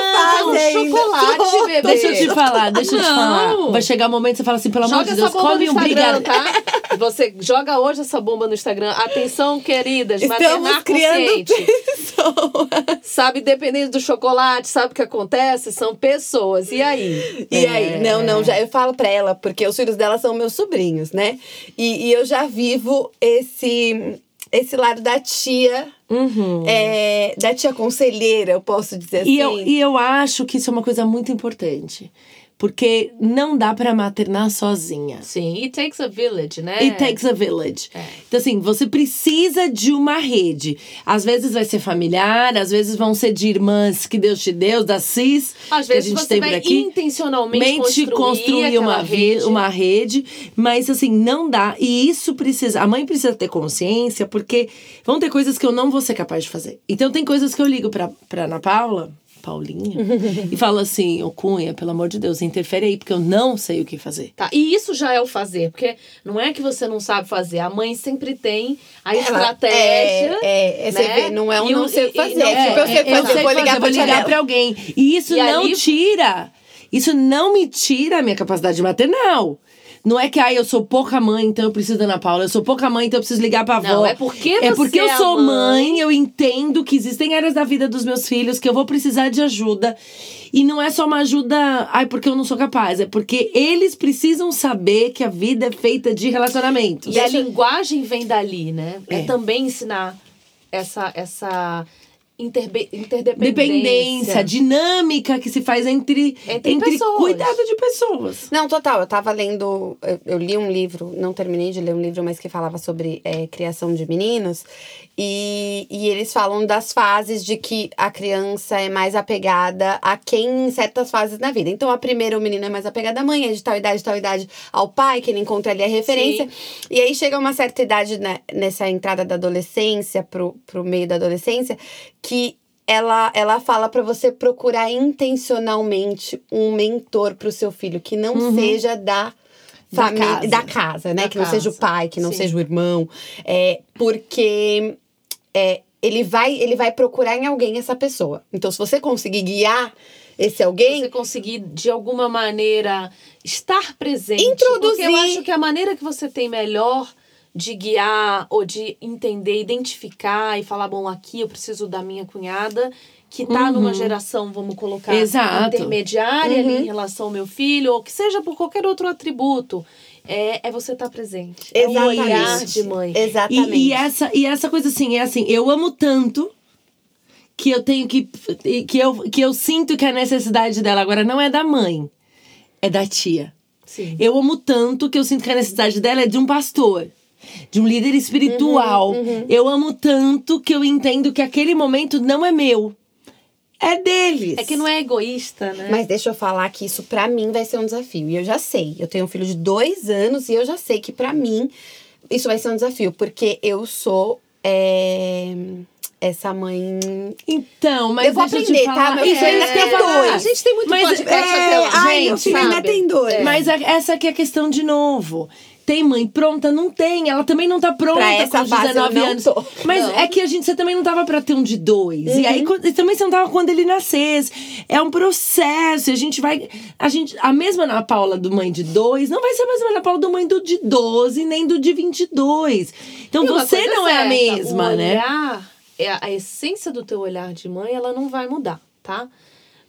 A: fase ainda.
C: chocolate,
A: Tô.
C: bebê.
B: Deixa eu te falar, deixa eu te
C: Não.
B: falar. Vai chegar um momento que você fala assim, pelo amor de Deus, come um brigadeiro.
C: tá? Você joga hoje essa bomba no Instagram. Atenção, queridas,
A: Estamos criando pessoas.
C: Sabe, dependendo do chocolate, sabe o que acontece? São pessoas. E aí?
A: E aí, não, não, já eu falo pra ela, porque os filhos dela são meus sobrinhos, né? E, e eu já vivo esse esse lado da tia, é, da tia conselheira, eu posso dizer assim.
B: E eu, e eu acho que isso é uma coisa muito importante. Porque não dá pra maternar sozinha.
C: Sim, it takes a village, né?
B: It takes a village. Então, assim, você precisa de uma rede. Às vezes vai ser familiar, às vezes vão ser de irmãs que Deus te deu, da CIS,
C: Às
B: que a
C: vezes
B: gente
C: você
B: tem
C: vai
B: aqui.
C: intencionalmente
B: mente
C: construir,
B: construir uma rede.
C: rede.
B: uma rede, mas assim, não dá. E isso precisa. A mãe precisa ter consciência, porque vão ter coisas que eu não vou ser capaz de fazer. Então, tem coisas que eu ligo pra, pra Ana Paula. Paulinha, e falo assim, ô Cunha, pelo amor de Deus, interfere aí, porque eu não sei o que fazer.
C: Tá, e isso já é o fazer, porque não é que você não sabe fazer, a mãe sempre tem a
A: Ela-
C: estratégia.
A: É, é, você
C: né?
A: vê, não é um
C: E
A: não sei o que fazer.
C: e-
A: É, tipo, eu sei o que
C: é,
A: fazer,
C: sei
A: vou ligar
B: fazer,
A: pra
B: vou ligar pra alguém. E isso
C: E
B: não
C: ali-
B: tira. Isso não me tira a minha capacidade maternal. Não é que ah, eu sou pouca mãe, então eu preciso da Ana Paula. Eu sou pouca mãe, então eu preciso ligar pra avó.
C: Não, é porque
B: É porque eu
C: é
B: sou mãe,
C: mãe.
B: eu entendo que existem áreas da vida dos meus filhos que eu vou precisar de ajuda. E não é só uma ajuda, ai, porque eu não sou capaz. É porque eles precisam saber que a vida é feita de relacionamentos.
C: E a linguagem vem dali, né? É,
B: É.
C: também ensinar essa, essa interbe- interdependência.
B: Dinâmica que se faz entre,
C: Entre
B: entre,
C: pessoas.
B: cuidado de pessoas.
A: Não, total. Eu tava lendo. Eu, eu li um livro, não terminei de ler um livro, mas que falava sobre é, criação de meninos. E, e eles falam das fases de que a criança é mais apegada a quem em certas fases na vida. Então, a primeira, o menino é mais apegado à mãe, é de tal idade, tal idade ao pai, que ele encontra ali a referência. E aí chega uma certa idade né, nessa entrada da adolescência, pro, pro meio da adolescência, que ela, ela fala pra você procurar intencionalmente um mentor pro seu filho, que não seja da
B: Da
A: família,
B: casa.
A: da casa, né?
C: Da
A: que não seja o
C: casa.
A: pai, que não
C: Sim.
A: seja o irmão. É, porque é, ele, vai, ele vai procurar em alguém essa pessoa. Então, se você conseguir guiar esse alguém,
C: Você conseguir, de alguma maneira, estar presente.
A: Introduzir.
C: Porque eu acho que a maneira que você tem melhor de guiar ou de entender, identificar e falar, bom, aqui eu preciso da minha cunhada, que tá numa geração, vamos colocar,
B: Exato.
C: intermediária ali em relação ao meu filho, ou que seja por qualquer outro atributo. É, é você estar presente. É um
A: Exatamente.
C: olhar de mãe.
A: Exatamente.
B: E, e essa, e essa coisa assim, é assim, eu amo tanto que eu tenho que. que eu, que eu sinto que a necessidade dela agora não é da mãe, é da tia.
C: Sim.
B: Eu amo tanto que eu sinto que a necessidade dela é de um pastor. De um líder espiritual.
A: Uhum,
B: Eu amo tanto que eu entendo que aquele momento não é meu. É deles.
C: É que não é egoísta, né?
A: Mas deixa eu falar que isso pra mim vai ser um desafio. E eu já sei. Eu tenho um filho de dois anos e eu já sei que pra mim isso vai ser um desafio. Porque eu sou é, essa mãe.
B: Então, mas
A: Eu vou
B: eu
A: aprender,
B: te
A: tá? Meu
B: Isso é
A: ainda tem dois.
C: A gente tem muito
B: Mas,
C: podcast
B: é,
C: até lá,
A: ai,
C: gente,
A: meu filho ainda tem dois.
C: É.
B: Mas a- essa aqui é a questão de novo. Tem mãe pronta? Não tem. Ela também não tá pronta
A: Pra essa
B: com os
A: fase eu
B: 19
A: não
B: anos.
A: tô.
B: Mas
C: Não.
B: é que a gente, você também não tava pra ter um de dois. E
A: Uhum.
B: aí quando- e também você não tava quando ele nascesse. É um processo. E a gente vai. A, gente, a mesma Ana Paula do mãe de dois não vai ser a mesma Ana Paula do mãe do de 12, nem do de 22. Então
C: E
B: você não é a
C: certa,
B: mesma,
C: o
B: né?
C: olhar, é a, a essência do teu olhar de mãe, ela não vai mudar, tá?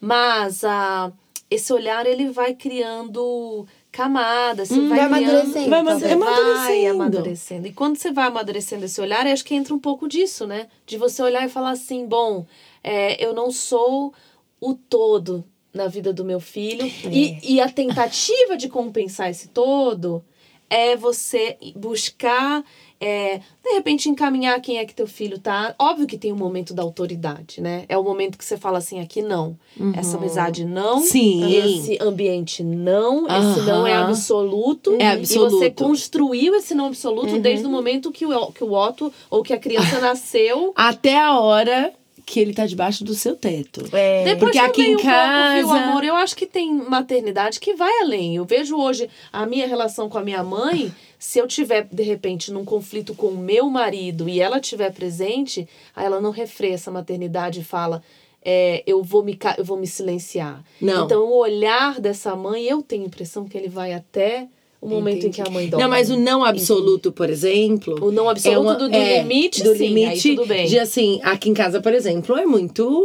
C: Mas a, esse olhar, ele vai criando camadas, você vai,
A: vai
C: criando,
A: amadurecendo,
B: Vai.
C: Você vai
B: amadurecendo.
C: amadurecendo. E quando você vai amadurecendo esse olhar, eu acho que entra um pouco disso, né? De você olhar e falar assim, bom, é, eu não sou o todo na vida do meu filho. E, e a tentativa de compensar esse todo é você buscar, é, de repente, encaminhar quem é que teu filho tá. Óbvio que tem um momento da autoridade, né? É o momento que você fala assim, aqui não. Essa amizade não.
B: Sim.
C: Esse ambiente não. Esse não é absoluto.
B: É
C: E você
B: absoluto.
C: construiu esse não absoluto desde o momento que o, que o Otto ou que a criança nasceu.
B: Até a hora que ele tá debaixo do seu teto.
A: É,
C: Depois
B: Porque aqui em
C: um pouco, viu,
B: casa-
C: amor? Eu acho que tem maternidade que vai além. Eu vejo hoje a minha relação com a minha mãe. Se eu tiver, de repente, num conflito com o meu marido e ela estiver presente, aí ela não refreia essa maternidade e fala. é, eu, vou me, eu vou me silenciar.
B: Não.
C: Então, o olhar dessa mãe, eu tenho a impressão que ele vai até o momento em que a mãe dorme.
B: Não, mas o não absoluto, por exemplo.
C: O não absoluto
B: uma-
C: do, do limite,
B: do
C: sim,
B: limite
C: tudo bem.
B: de assim, aqui em casa, por exemplo, é muito.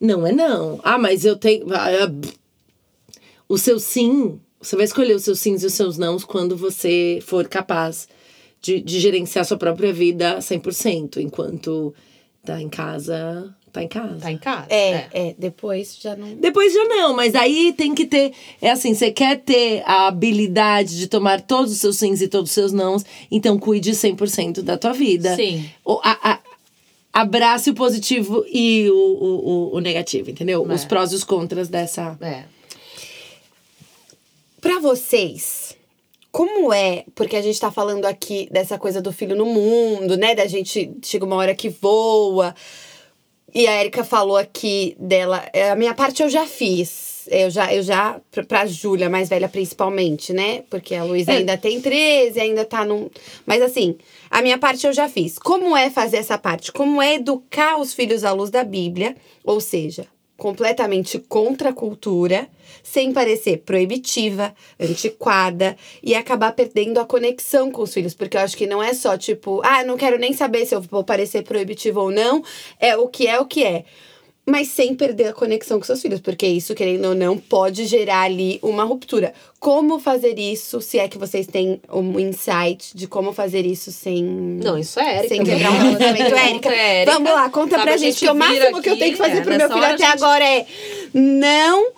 B: Não é não. Ah, mas eu tenho. ah, O seu sim, você vai escolher os seus sims e os seus nãos quando você for capaz de, de gerenciar sua própria vida 100%, enquanto tá em casa, tá em casa.
C: Tá em casa.
A: É, é, depois já não.
B: Depois já não, mas aí tem que ter. É assim, você quer ter a habilidade de tomar todos os seus sims e todos os seus nãos, então cuide 100% da tua vida.
C: Sim.
B: O, a, a- abrace o positivo e o, o, o- o negativo, entendeu?
C: É.
B: Os prós e os contras dessa.
C: É.
A: Pra vocês, como é? Porque a gente tá falando aqui dessa coisa do filho no mundo, né? Da gente chega uma hora que voa. E a Erika falou aqui dela. é, A minha parte eu já fiz. Eu já, eu já pra, pra Júlia, mais velha principalmente, né? Porque a Luísa
B: É.
A: ainda tem 13, ainda tá num. Mas assim, a minha parte eu já fiz. Como é fazer essa parte? Como é educar os filhos à luz da Bíblia? Ou seja, completamente contra a cultura, sem parecer proibitiva, antiquada e acabar perdendo a conexão com os filhos, porque eu acho que não é só tipo, ah, não quero nem saber se eu vou parecer proibitivo ou não, é o que é o que é. Mas sem perder a conexão com seus filhos, porque isso, querendo ou não, pode gerar ali uma ruptura. Como fazer isso, se é que vocês têm um insight de como fazer isso sem.
C: Não, isso é Érica.
A: Sem quebrar um relacionamento. Érica,
C: Érica.
A: vamos lá, conta
C: Sabe,
A: pra
C: a
A: gente, que o máximo que eu tenho que
C: aqui,
A: fazer
C: é,
A: pro meu filho até
C: gente-
A: agora é não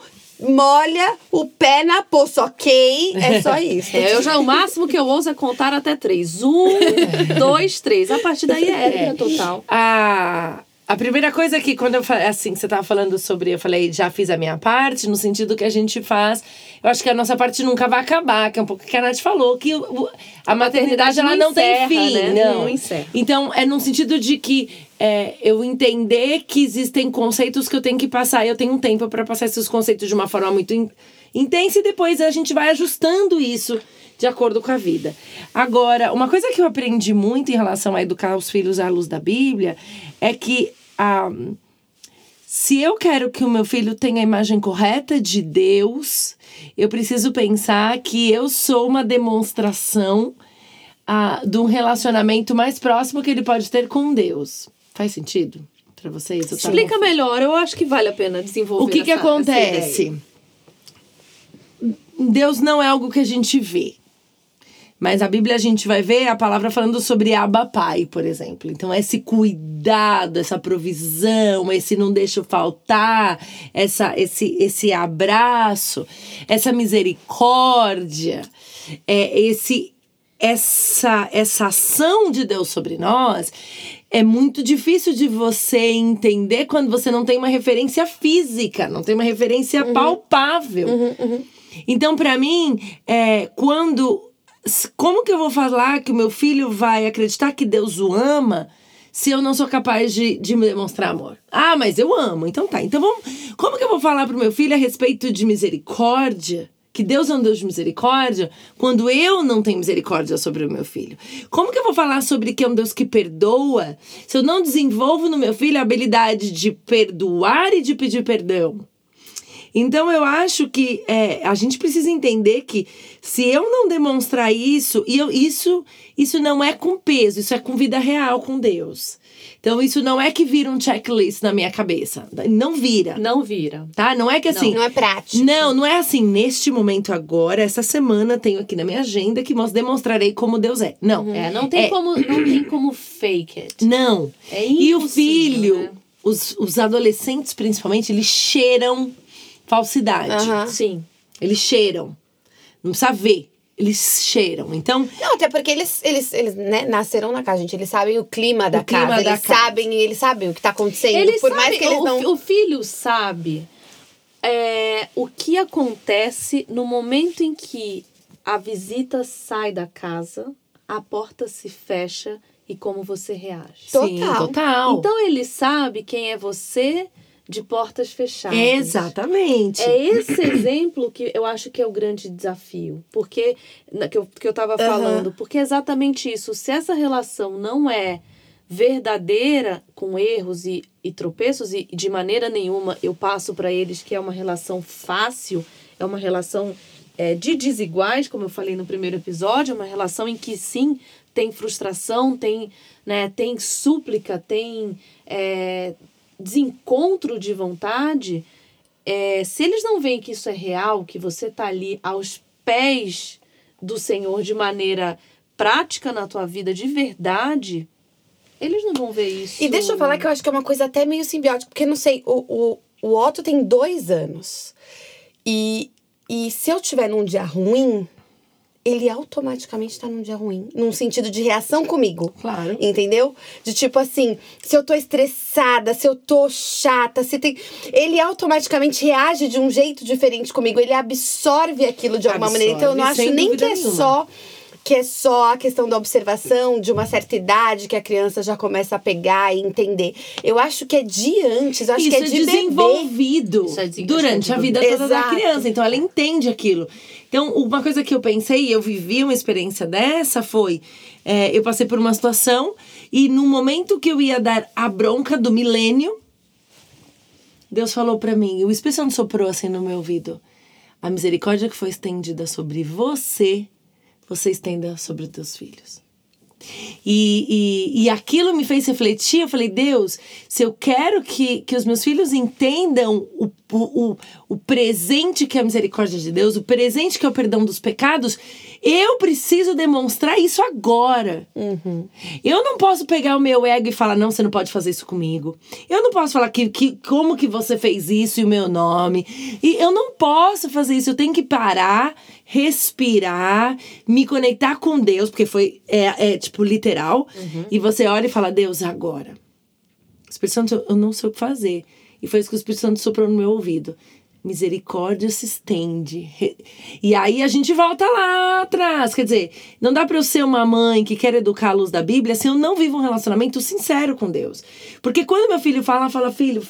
A: molha o pé na poça, ok? É só isso.
C: É, eu já o máximo que eu ouço é contar até três. Um, dois, três. A partir daí é Érica total.
B: A, a primeira coisa que, quando eu falei, assim, você tava falando sobre, eu falei, já fiz a minha parte, no sentido que a gente faz, eu acho que a nossa parte nunca vai acabar, que é um pouco que a Nath falou, que o- o- a maternidade, ela
C: não
B: tem fim,
C: né?
B: não.
C: Não encerra.
B: Então, é no sentido de que é, eu entender que existem conceitos que eu tenho que passar, e eu tenho um tempo para passar esses conceitos de uma forma muito in- intensa, e depois a gente vai ajustando isso de acordo com a vida. Agora, uma coisa que eu aprendi muito em relação a educar os filhos à luz da Bíblia é que ah, se eu quero que o meu filho tenha a imagem correta de Deus, eu preciso pensar que eu sou uma demonstração ah, de um relacionamento mais próximo que ele pode ter com Deus. Faz sentido para vocês? Eu tava-
C: Explica melhor, eu acho que vale a pena desenvolver.
B: o que, que
C: essa- essa
B: acontece? Deus não é algo que a gente vê. Mas a Bíblia a gente vai ver a palavra falando sobre Abba Pai, por exemplo. Então, esse cuidado, essa provisão, esse não deixa faltar, essa, esse, esse abraço, essa misericórdia, é, esse, essa, essa ação de Deus sobre nós é muito difícil de você entender quando você não tem uma referência física, não tem uma referência palpável. Então, pra mim, é, quando. Como que eu vou falar que o meu filho vai acreditar que Deus o ama se eu não sou capaz de, de me demonstrar amor? Ah, mas eu amo. Então tá. Então vamos. Como que eu vou falar pro meu filho a respeito de misericórdia? Que Deus é um Deus de misericórdia quando eu não tenho misericórdia sobre o meu filho? Como que eu vou falar sobre que é um Deus que perdoa se eu não desenvolvo no meu filho a habilidade de perdoar e de pedir perdão? Então eu acho que é, a gente precisa entender que se eu não demonstrar isso, e eu, isso, isso não é com peso, isso é com vida real com Deus. Então isso não é que vira um checklist na minha cabeça. Não vira.
C: Não vira.
B: Tá? Não é que assim.
A: Não é prático.
B: Não, não é assim, neste momento agora, essa semana, tenho aqui na minha agenda que demonstrarei como Deus é. Não.
C: É, não tem,
B: É.
C: como, não tem como fake it.
B: Não.
C: É
B: e o
C: impossível,
B: filho,
C: né?
B: os, os adolescentes principalmente, eles cheiram falsidade.
C: Sim.
B: Eles cheiram. Não precisa ver. Eles cheiram. Então,
A: Não, até porque eles, eles, eles né, nasceram na casa, gente. Eles sabem o clima da
B: O clima
A: casa.
B: da
A: eles
B: casa.
A: sabem, eles sabem o que tá acontecendo.
C: Ele
A: por
C: sabe,
A: mais que eles
C: o,
A: não.
C: o filho sabe é, o que acontece no momento em que a visita sai da casa, a porta se fecha e como você reage.
A: Total.
B: sim, total.
C: Então ele sabe quem é você de portas fechadas.
B: Exatamente.
C: É esse exemplo que eu acho que é o grande desafio. Porque, que eu, que eu tava falando, porque é exatamente isso. Se essa relação não é verdadeira, com erros e, e tropeços, e de maneira nenhuma eu passo para eles que é uma relação fácil, é uma relação é, de desiguais, como eu falei no primeiro episódio, uma relação em que sim tem frustração, tem, né, tem súplica, tem é, desencontro de vontade. É, se eles não veem que isso é real, que você está ali aos pés do Senhor de maneira prática na tua vida de verdade, eles não vão ver isso.
A: E deixa eu falar que eu acho que é uma coisa até meio simbiótica, porque não sei, o, o, o Otto tem dois anos. E, e se eu tiver num dia ruim, ele automaticamente tá num dia ruim. Num sentido de reação comigo.
B: Claro.
A: Entendeu? De tipo assim, se eu tô estressada, se eu tô chata, se tem. Ele automaticamente reage de um jeito diferente comigo. Ele absorve aquilo de alguma
B: Absorve,
A: maneira. Então eu não acho nem que é
B: nenhuma.
A: só que é só a questão da observação de uma certa idade que a criança já começa a pegar e entender. Eu acho que é de antes, eu acho
B: Isso
A: que é
B: é
A: de bebê.
B: desenvolvido
C: Isso é
B: durante a vida toda da
A: Exato.
B: criança. Então ela entende aquilo. Então, uma coisa que eu pensei, eu vivi uma experiência dessa, foi. é, eu passei por uma situação e no momento que eu ia dar a bronca do milênio, Deus falou pra mim, o Espírito Santo soprou assim no meu ouvido. A misericórdia que foi estendida sobre você, você estenda sobre os teus filhos. E, e, e aquilo me fez refletir. Eu falei, Deus, se eu quero que, que os meus filhos entendam o, o, o, o presente que é a misericórdia de Deus, o presente que é o perdão dos pecados, eu preciso demonstrar isso agora. Eu não posso pegar o meu ego e falar, não, você não pode fazer isso comigo. Eu não posso falar que, que como que você fez isso e o meu nome. E eu não posso fazer isso. Eu tenho que parar, respirar, me conectar com Deus, porque foi, é, é tipo, literal. E você olha e fala, Deus, agora. Espírito Santo, eu não sei o que fazer. E foi isso que o Espírito Santo soprou no meu ouvido. Misericórdia se estende. E aí a gente volta lá atrás. Quer dizer, não dá pra eu ser uma mãe que quer educar a luz da Bíblia se eu não vivo um relacionamento sincero com Deus. Porque quando meu filho fala, fala, filho,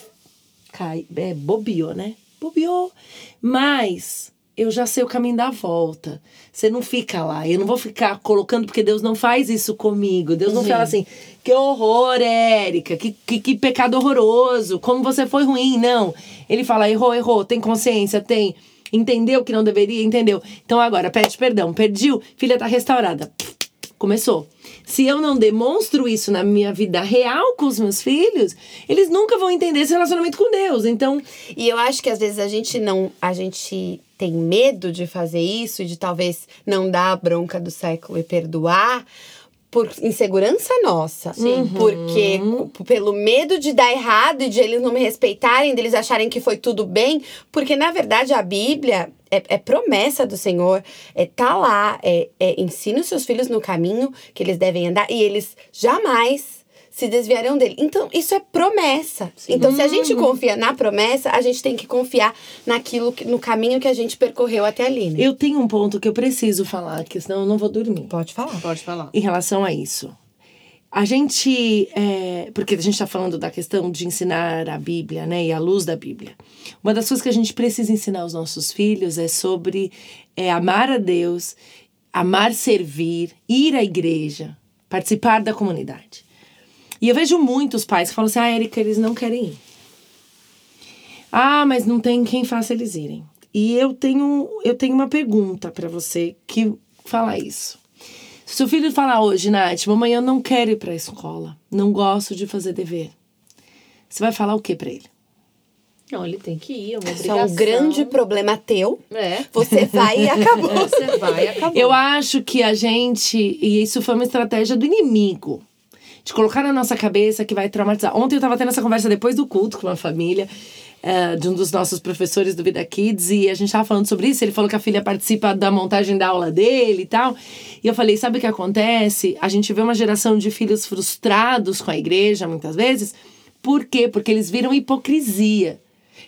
B: cai, é, bobeou, né? Bobeou. Mas eu já sei o caminho da volta. Você não fica lá. Eu não vou ficar colocando, porque Deus não faz isso comigo. Deus não fala assim, que horror, Érica, que, que, que pecado horroroso, como você foi ruim. Não. Ele fala, errou, errou, tem consciência, tem. Entendeu que não deveria, entendeu? Então agora, pede perdão, perdiu, filha tá restaurada. Começou. Se eu não demonstro isso na minha vida real com os meus filhos, eles nunca vão entender esse relacionamento com Deus. Então,
A: E eu acho que às vezes a gente não. A gente tem medo de fazer isso e de talvez não dar a bronca do século e perdoar. Por insegurança nossa. Sim. Porque p- pelo medo de dar errado e de eles não me respeitarem, deles acharem que foi tudo bem. Porque, na verdade, a Bíblia é, é promessa do Senhor. É tá lá. É, é ensina os seus filhos no caminho que eles devem andar. E eles jamais se desviarão dele. Então, isso é promessa. Então, se a gente confia na promessa, a gente tem que confiar naquilo, que- no caminho que a gente percorreu até ali, né?
B: eu tenho um ponto que eu preciso falar, que senão eu não vou dormir.
A: Pode falar.
C: Pode falar.
B: em relação a isso. A gente, é, porque a gente está falando da questão de ensinar a Bíblia, né, e a luz da Bíblia. Uma das coisas que a gente precisa ensinar aos nossos filhos é sobre é, amar a Deus, amar servir, ir à igreja, participar da comunidade. E eu vejo muitos pais que falam assim: ah, Erika, eles não querem ir. Ah, mas não tem quem faça eles irem. E eu tenho, eu tenho uma pergunta para você que fala isso. Se seu filho falar hoje, Nath, mamãe, eu não quero ir pra escola, não gosto de fazer dever. Você vai falar o que pra ele?
C: Não, ele tem que ir, é uma
A: Isso
C: obrigação.
A: é um grande problema teu.
C: É.
A: Você vai e acabou.
C: Você vai e acabou.
B: Eu acho que a gente, e isso foi uma estratégia do inimigo, de colocar na nossa cabeça que vai traumatizar. Ontem eu tava tendo essa conversa depois do culto com uma família. eh, de um dos nossos professores do Vida Kids, e a gente tava falando sobre isso. Ele falou que a filha participa da montagem da aula dele e tal. E eu falei: sabe o que acontece? A gente vê uma geração de filhos frustrados com a igreja, muitas vezes. Por quê? Porque eles viram hipocrisia.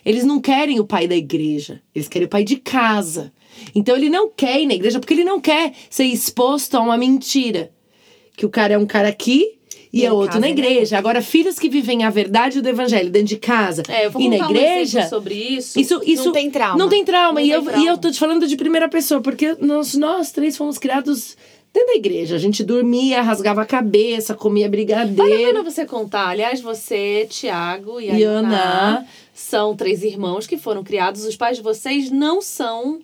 B: Eles não querem o pai da igreja, eles querem o pai de casa. Então ele não quer ir na igreja porque ele não quer ser exposto a uma mentira. Que o cara é um cara aqui e,
A: E
B: é outro na
A: ele é
B: igreja. Agora, filhos que vivem a verdade do evangelho dentro de casa
C: É, eu vou
B: e na
C: um
B: igreja.
C: exemplo sobre isso.
B: Isso, isso
A: tem trauma.
B: Não tem trauma.
C: Não
B: e,
C: tem
B: eu,
C: trauma.
B: e eu tô te falando de primeira pessoa, porque nós, nós três fomos criados dentro da igreja. A gente dormia, rasgava a cabeça, comia
C: Vale a
B: brigadeiro.
C: pena você contar. Aliás, você, Tiago e a
B: E
C: Ana. são três irmãos que foram criados. Os pais de vocês não são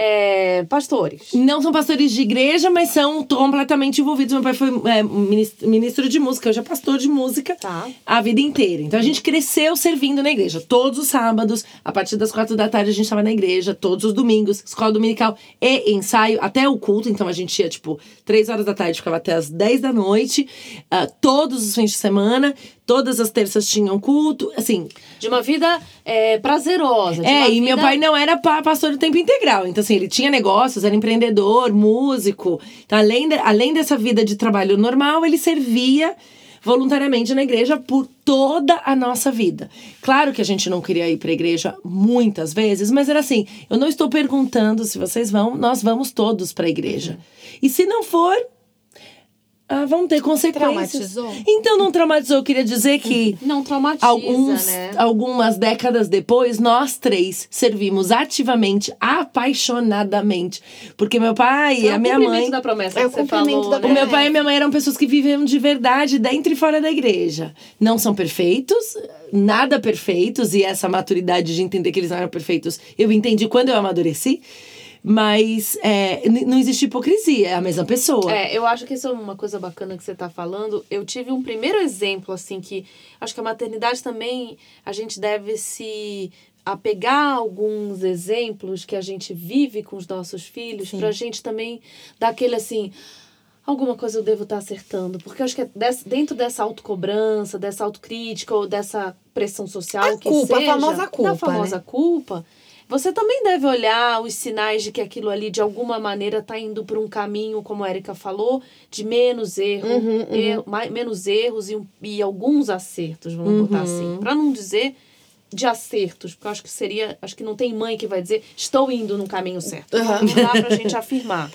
C: é, pastores.
B: Não são pastores de igreja, mas são completamente envolvidos. Meu pai foi é, ministro, de música, hoje é pastor de música
C: Tá.
B: a vida inteira. Então a gente cresceu servindo na igreja. Todos os sábados, a partir das quatro da tarde, a gente estava na igreja. Todos os domingos, escola dominical e ensaio, até o culto. Então a gente ia, tipo, três horas da tarde, ficava até as dez da noite. ah, todos os fins de semana, todas as terças tinham culto. Assim,
C: De uma vida é, prazerosa.
B: é, e meu
C: vida-
B: pai não era pa- pastor do tempo integral. Então, assim, ele tinha negócios, era empreendedor, músico. Então, além, de- além dessa vida de trabalho normal, ele servia voluntariamente na igreja por toda a nossa vida. Claro que a gente não queria ir para a igreja muitas vezes, mas era assim: eu não estou perguntando se vocês vão, nós vamos todos para a igreja. E se não for, ah, vão ter consequências.
A: Traumatizou?
B: Então não traumatizou, eu queria dizer que
C: Não traumatiza,
B: alguns,
C: né?
B: algumas décadas depois, nós três servimos ativamente, apaixonadamente. Porque meu pai e
C: É
B: a
C: o
B: minha
C: cumprimento
B: mãe.
C: da promessa
A: É
C: que
A: o
C: você
A: cumprimento
C: falou,
A: da
C: né?
B: O meu pai e minha mãe eram pessoas que viviam de verdade dentro e fora da igreja. Não são perfeitos, nada perfeitos, e essa maturidade de entender que eles não eram perfeitos, eu entendi quando eu amadureci. Mas é, não existe hipocrisia, é a mesma pessoa.
C: É, eu acho que isso é uma coisa bacana que você tá falando. Eu tive um primeiro exemplo, assim, que acho que a maternidade também a gente deve se apegar a alguns exemplos que a gente vive com os nossos filhos, pra gente também dar aquele assim. Alguma coisa eu devo estar acertando. Porque eu acho que é dentro dessa autocobrança, dessa autocrítica ou dessa pressão social
A: A
C: que
A: culpa, a
C: seja,
A: famosa culpa,
C: da famosa
A: né?
C: culpa, você também deve olhar os sinais de que aquilo ali, de alguma maneira, está indo por um caminho, como a Erika falou, de menos erro,
A: Uhum,
C: erro- mai- menos erros e, e alguns acertos, vamos
A: Uhum.
C: botar assim. Para não dizer de acertos, porque eu acho que seria. Acho que não tem mãe que vai dizer, estou indo no caminho certo.
A: Uhum.
C: Não dá pra gente afirmar.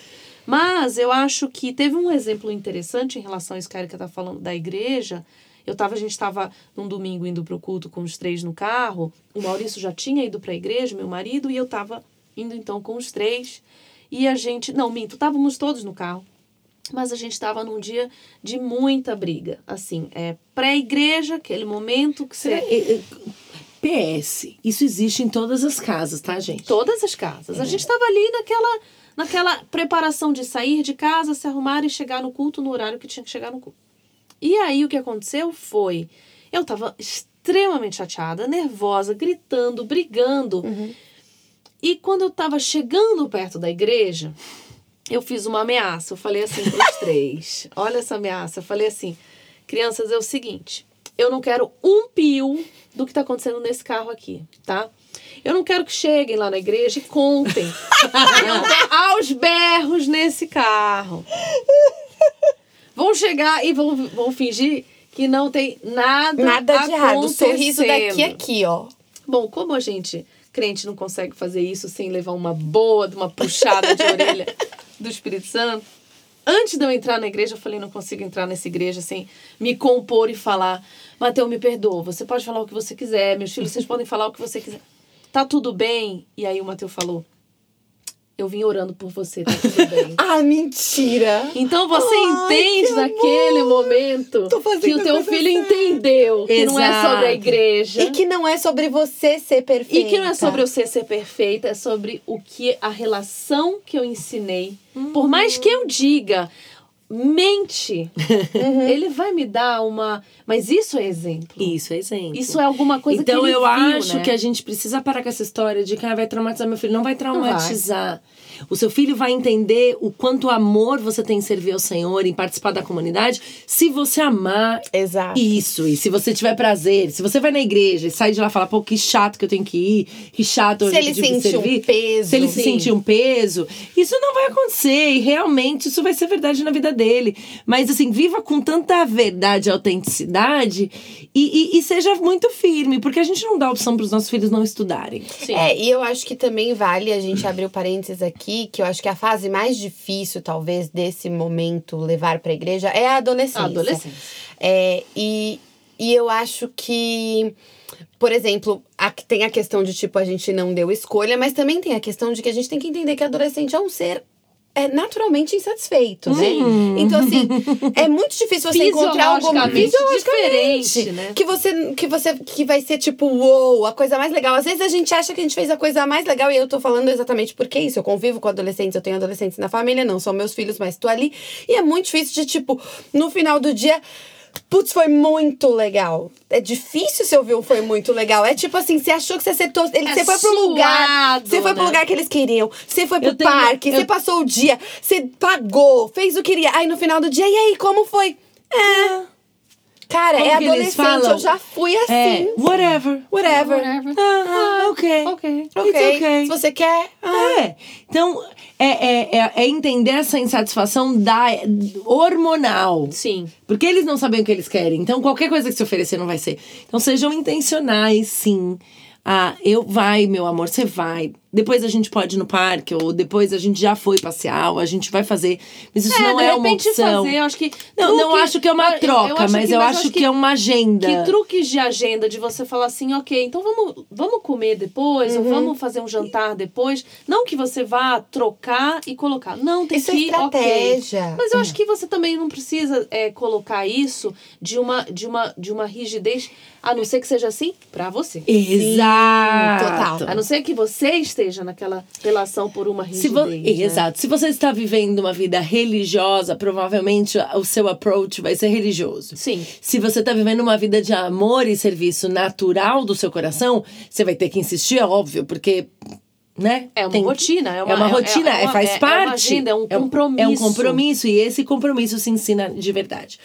C: Mas eu acho que teve um exemplo interessante em relação a isso que a Erika tá falando da igreja. Eu tava, a gente estava num domingo indo pro culto com os três no carro. O Maurício já tinha ido pra igreja, meu marido, e eu tava indo então com os três. E a gente. Não, minto, estávamos todos no carro. Mas a gente estava num dia de muita briga. Assim, é pré-igreja, aquele momento que você.
B: é, é, PS, isso existe em todas as casas, tá, gente?
C: Todas as casas. A gente estava ali naquela, naquela preparação de sair de casa, se arrumar e chegar no culto no horário que tinha que chegar no culto. E aí o que aconteceu foi. Eu estava extremamente chateada, nervosa, gritando, brigando. E quando eu estava chegando perto da igreja, eu fiz uma ameaça. Eu falei assim para os três: olha essa ameaça. Eu falei assim: crianças, é o seguinte. Eu não quero um pio do que está acontecendo nesse carro aqui, tá? Eu não quero que cheguem lá na igreja e contem. Aos berros nesse carro. Vão chegar e vão, vão fingir que não tem nada
A: Nada de errado. O sorriso daqui
C: acontecendo.
A: aqui, ó.
C: Bom, como a gente, crente, não consegue fazer isso sem levar uma boa, uma puxada de orelha do Espírito Santo, antes de eu entrar na igreja, eu falei, não consigo entrar nessa igreja sem me compor e falar, Mateus, me perdoa, você pode falar o que você quiser, meus filhos, vocês podem falar o que você quiser. Tá tudo bem? E aí o Mateus falou, eu vim orando por você, tá tudo bem.
A: Ah, mentira!
C: Então você
A: Ai,
C: entende
A: que
C: naquele momento que o teu filho
A: certa.
C: entendeu que não é sobre a
B: Exato.
C: igreja.
A: E que não é sobre você ser perfeita.
C: E que não é sobre você ser perfeita, é sobre o que a relação que eu ensinei. Por mais que eu diga, mente, ele vai me dar uma. Mas isso é exemplo.
B: Isso é exemplo.
C: Isso é alguma coisa
B: então
C: que ele
B: eu
C: viu,
B: acho
C: né?
B: que a gente precisa parar com essa história de que ah, vai traumatizar meu filho. Não vai traumatizar. O seu filho vai entender o quanto amor você tem em servir ao Senhor, em participar da comunidade, se você amar
A: Exato.
B: isso. E se você tiver prazer, se você vai na igreja e sai de lá e fala, pô, que chato que eu tenho que ir, que chato
A: Se
B: eu
A: ele sentir um peso.
B: Se ele se
A: Sim.
B: sentir um peso, isso não vai acontecer. E realmente isso vai ser verdade na vida dele. Mas assim, viva com tanta verdade e autenticidade e, e- e seja muito firme, porque a gente não dá opção para os nossos filhos não estudarem.
C: Sim.
A: É, e eu acho que também vale a gente abrir o parênteses aqui, que eu acho que a fase mais difícil, talvez, desse momento levar pra igreja é a adolescência.
C: A adolescência.
A: É, e, e eu acho que, por exemplo, a- tem a questão de tipo, a gente não deu escolha, mas também tem a questão de que a gente tem que entender que adolescente é um ser é naturalmente insatisfeito, né? Então, assim, é muito difícil você encontrar algo
C: Fisiologicamente diferente, né?
A: que você que você que vai ser tipo, uou, a coisa mais legal. Às vezes a gente acha que a gente fez a coisa mais legal e eu tô falando exatamente porque isso. Eu convivo com adolescentes, eu tenho adolescentes na família, não são meus filhos, mas tô ali. E é muito difícil de, tipo, no final do dia. Putz, foi muito legal. É difícil se ouvir um foi muito legal. É tipo assim, você achou que você acertou. Ele,
C: É
A: você foi pro lugar.
C: suado,
A: Você foi pro
C: né?
A: lugar que eles queriam. Você foi pro
B: Eu tenho-
A: parque.
B: eu-
A: Você passou o dia. Você pagou. Fez o que queria. Aí no final do dia, e aí, como foi? É. Cara,
B: Como
A: é adolescente.
B: falam?
A: Eu já fui assim.
B: É, whatever.
A: Whatever.
C: Whatever.
B: Ah, ok.
C: Ok.
A: Ok.
B: Okay.
A: Se você quer. Ah.
B: É. Então, é, é, é, é entender essa insatisfação da, hormonal.
C: Sim.
B: Porque eles não sabem o que eles querem. Então, qualquer coisa que se oferecer não vai ser. Então, sejam intencionais, sim. Ah, eu vai, meu amor, você vai. Depois a gente pode ir no parque, ou depois a gente já foi passear, ou a gente vai fazer. Mas isso não
C: de
B: é uma opção.
C: fazer, eu acho que.
B: Não, não
C: truque-
B: acho que é uma
C: eu- eu
B: troca, mas eu acho que, é uma agenda.
C: Que truques de agenda de você falar assim, ok, então vamos, vamos comer depois,
A: Uhum.
C: ou vamos fazer um jantar depois. Não que você vá trocar e colocar. Não, tem
A: Isso é
C: que ok.
A: estratégia.
C: Mas eu acho que você também não precisa é, colocar isso de uma, de, uma, de uma rigidez, a não ser que seja assim pra você.
B: Exato.
A: total.
C: A não ser que você esteja naquela relação por uma
B: Se
C: rigidez.
B: vo-
C: né?
B: Exato. Se você está vivendo uma vida religiosa, provavelmente o seu approach vai ser religioso.
C: Sim.
B: Se você está vivendo uma vida de amor e serviço natural do seu coração, você vai ter que insistir, é óbvio, porque. Né?
C: É uma
B: Tem-
C: rotina, é
B: É
C: uma-
B: uma
C: é-
B: rotina,
C: é
B: é,
C: uma-
B: faz
C: é- é uma
B: parte.
C: agenda, é um
B: É um
C: compromisso.
B: compromisso, e esse compromisso se ensina de verdade.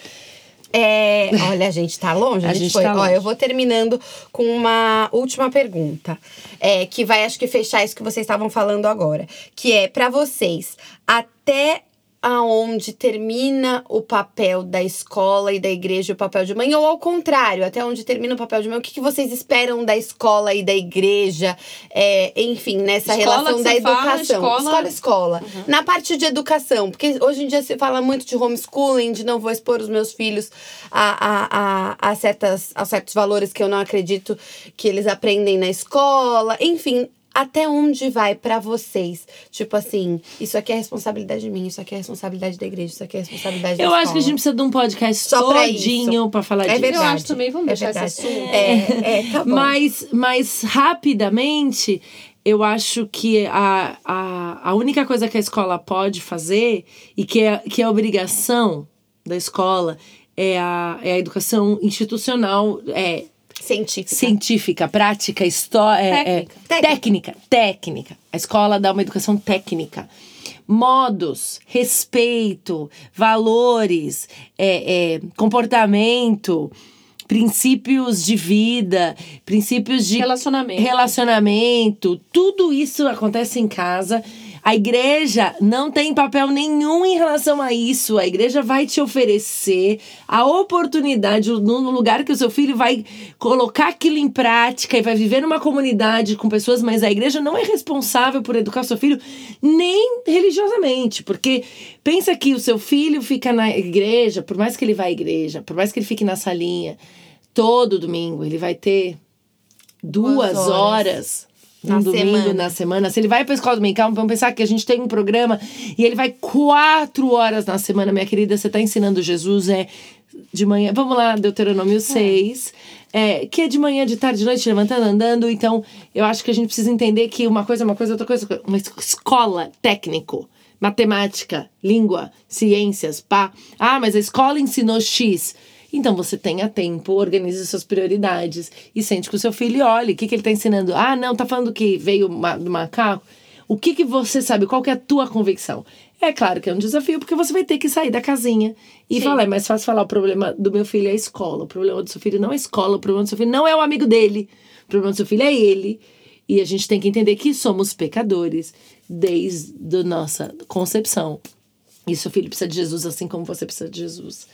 A: É, olha, a gente tá longe. A,
B: A
A: gente,
B: gente
A: foi.
B: tá
A: Ó, eu vou terminando com uma última pergunta. É, que vai, acho que, fechar isso que vocês estavam falando agora. Que é, pra vocês, até aonde termina o papel da escola e da igreja o papel de mãe, ou ao contrário, até onde termina o papel de mãe, o que, que vocês esperam da escola e da igreja, é, enfim, nessa
C: Escola
A: relação da
C: você fala,
A: educação.
C: escola-
A: escola, escola. Na parte de educação, porque hoje em dia se fala muito de homeschooling, de não vou expor os meus filhos a, a, a, a, certas, a certos valores que eu não acredito que eles aprendem na escola, enfim. Até onde vai pra vocês? Tipo assim, isso aqui é responsabilidade minha, isso aqui é responsabilidade da igreja, isso aqui é responsabilidade da
B: Eu
A: escola.
B: acho que a gente precisa de um podcast
A: Só pra
B: todinho
A: isso.
B: pra falar
A: É
B: disso.
A: verdade.
C: Eu acho também, vamos
A: é
C: deixar
A: verdade.
C: esse assunto.
A: É, é, tá bom.
B: Mas, mas rapidamente, eu acho que a, a, a única coisa que a escola pode fazer e que é, que é obrigação da escola é a, é a educação institucional, é
A: Científica.
B: científica, prática, história.
C: Técnica.
B: técnica, técnica. A escola dá uma educação técnica. Modos, respeito, valores, é, é, comportamento, princípios de vida, princípios de
C: Relacionamento.
B: relacionamento, tudo isso acontece em casa. A igreja não tem papel nenhum em relação a isso. A igreja vai te oferecer a oportunidade no lugar que o seu filho vai colocar aquilo em prática e vai viver numa comunidade com pessoas, mas a igreja não é responsável por educar o seu filho nem religiosamente, porque pensa que o seu filho fica na igreja, por mais que ele vá à igreja, por mais que ele fique na salinha, todo domingo ele vai ter duas,
A: Duas
B: horas.
A: horas.
B: Um
A: Na
B: domingo
A: semana.
B: na semana. Se ele vai pra escola dominical, vamos pensar que a gente tem um programa e ele vai quatro horas na semana, minha querida. Você tá ensinando Jesus, é de manhã. Vamos lá, Deuteronômio 6. É, que é de manhã, de tarde, de noite, levantando, andando. Então, eu acho que a gente precisa entender que uma coisa é uma coisa, outra coisa. é outra coisa. Uma escola técnico, matemática, língua, ciências, pá. Ah, mas a escola ensinou X. Então você tenha tempo, organize suas prioridades e sente com o seu filho e olhe o que, que ele está ensinando. Ah, não, tá falando que veio ma- do macaco. O que, que você sabe? Qual que é a tua convicção? É claro que é um desafio, porque você vai ter que sair da casinha e
C: Sim.
B: falar. É mais fácil falar o problema do meu filho é a escola. O problema do seu filho não é a escola. O problema do seu filho não é o amigo dele. O problema do seu filho é ele. E a gente tem que entender que somos pecadores desde a nossa concepção. E seu filho precisa de Jesus assim como você precisa de Jesus.